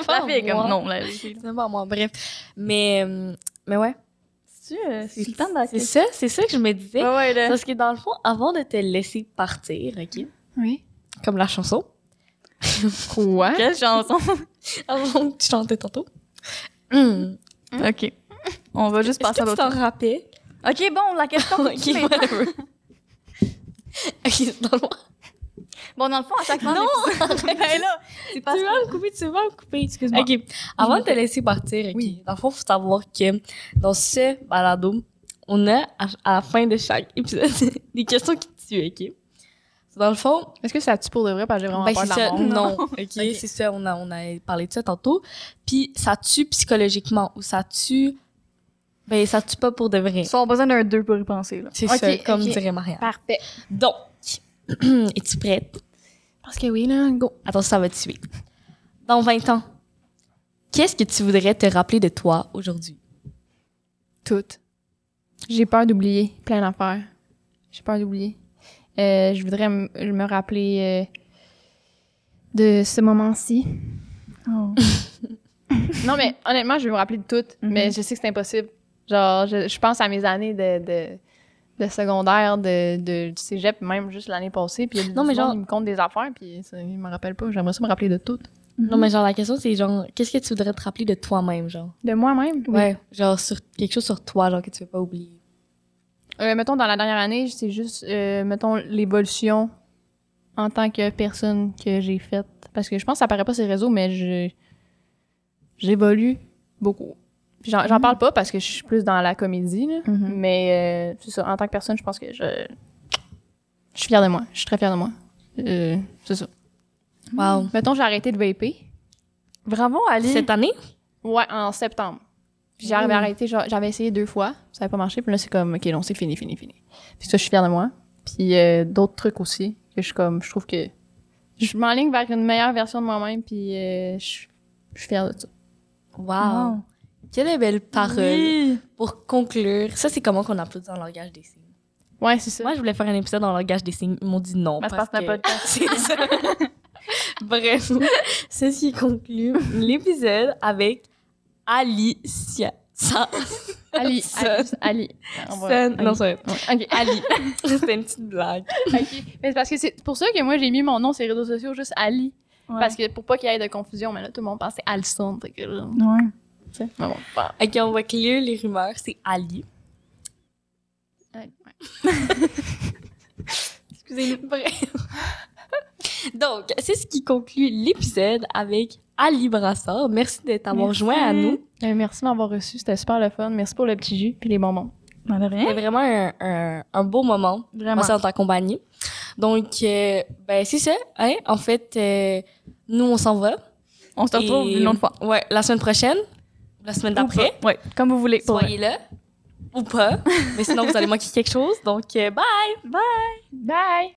La fille est Moi. comme, non, fille. C'est pas moi, bref. Mais, euh, mais ouais. C'est euh, c'est le temps C'est ça, c'est ça que je me disais. Ouais, ouais, là. Parce que dans le fond, avant de te laisser partir, OK? Oui. Comme la chanson. Quoi? Quelle chanson? (laughs) Avant que tu chantais tantôt. Hum. ok. On va juste passer à que tu l'autre. t'en rappelles? Ok, bon, la question. (laughs) ok, continue maintenant. whatever. (laughs) ok, dans le fond. Bon, dans le fond, à chaque fois. Non! (laughs) ben là, c'est pas Tu vas me couper, tu vas me couper. Excuse-moi. OK. Avant de te laisser partir, OK, Oui. dans le fond, il faut savoir que dans ce balado, on a, à, la fin de chaque épisode, des questions qui tuent, OK? Dans le fond, Est-ce que ça tue pour de vrai? Parce que j'ai vraiment ben, peur c'est de la ça. mort. Non, OK, c'est ça. On a, on a parlé de ça tantôt. Puis ça tue psychologiquement ou ça tue... Ben, ça tue pas pour de vrai. Ils ont besoin d'un 2 pour y penser, là. C'est ça, comme dirait Marianne. Parfait. Donc, (clears throat) es-tu prête? Parce que oui, là, go. Attends, ça va te suivre. Dans 20 ans, qu'est-ce que tu voudrais te rappeler de toi aujourd'hui? Tout. J'ai peur d'oublier plein d'affaires. J'ai peur d'oublier. Euh, je voudrais me rappeler euh, de ce moment-ci. Oh. (laughs) Non, mais honnêtement, je vais me rappeler de tout, Mhm. mais je sais que c'est impossible. Genre, je, je pense à mes années de, de, de secondaire, de, de, du cégep, même juste l'année passée. Puis il y a Non, du mais genre- qui me compte des affaires, puis ça, il me rappelle pas. J'aimerais ça me rappeler de tout. Non, mais genre, la question, c'est genre, qu'est-ce que tu voudrais te rappeler de toi-même, genre? De moi-même? Ouais, genre, sur quelque chose sur toi, genre, que tu veux pas oublier. Euh, mettons, dans la dernière année, c'est juste, euh, mettons, l'évolution en tant que personne que j'ai faite. Parce que je pense que ça paraît pas sur les réseaux, mais je j'évolue beaucoup. J'en j'en parle pas parce que je suis plus dans la comédie, là. Mhm. mais euh, c'est ça, en tant que personne, je pense que je, je suis fière de moi. Je suis très fière de moi. Euh, c'est ça. Wow. Mettons, j'ai arrêté de vaper. Bravo, Ali. Cette année? Ouais, en septembre. Puis j'avais Mmh. arrêté, genre, j'avais essayé deux fois, ça n'avait pas marché, puis là, c'est comme, OK, non, c'est fini, fini, fini. Puis ça, je suis fière de moi. Puis euh, d'autres trucs aussi, que je suis comme, je trouve que je m'enligne vers une meilleure version de moi-même, puis euh, je suis je suis fière de ça. Wow. Quelle belle parole Oui. pour conclure. Ça, c'est comment qu'on applaudit dans le langage des signes. Ouais, c'est ça. Moi, je voulais faire un épisode dans le langage des signes. Ils m'ont dit non. Mais c'est parce que de (laughs) C'est ça. (laughs) Bref, (laughs) ceci conclut l'épisode avec Alicia. Ça. Ali. Sun. Ali. Ali. Sun. Ali. Non, c'est Ok. Ali. C'était une petite blague. ok. Mais c'est parce que c'est pour ça que moi, j'ai mis mon nom sur les réseaux sociaux juste Ali. Parce que pour pas qu'il y ait de confusion, mais là, tout le monde c'est Alison. Fait que là, Ouais. Tu sais. Mais bon, pas- Ok, on va clear les rumeurs. C'est Ali. Ouais. (laughs) Excusez-nous. Bref. Donc, c'est ce qui conclut l'épisode avec Ali Brassard. Merci d'être avoir Merci. joint à nous. Euh, merci de m'avoir reçu. C'était super le fun. Merci pour le petit jus puis les bonbons. On a rien. C'était vraiment un, un, un beau moment. Vraiment. En ta compagnie. Donc, euh, ben, c'est ça. Hein? En fait, euh, nous, on s'en va. On se retrouve Et- une autre fois. Ouais, la semaine prochaine. La semaine d'après. Ouais, comme vous voulez. Soyez là. Ou pas. Mais sinon, vous allez manquer quelque chose. Donc, euh, bye! Bye!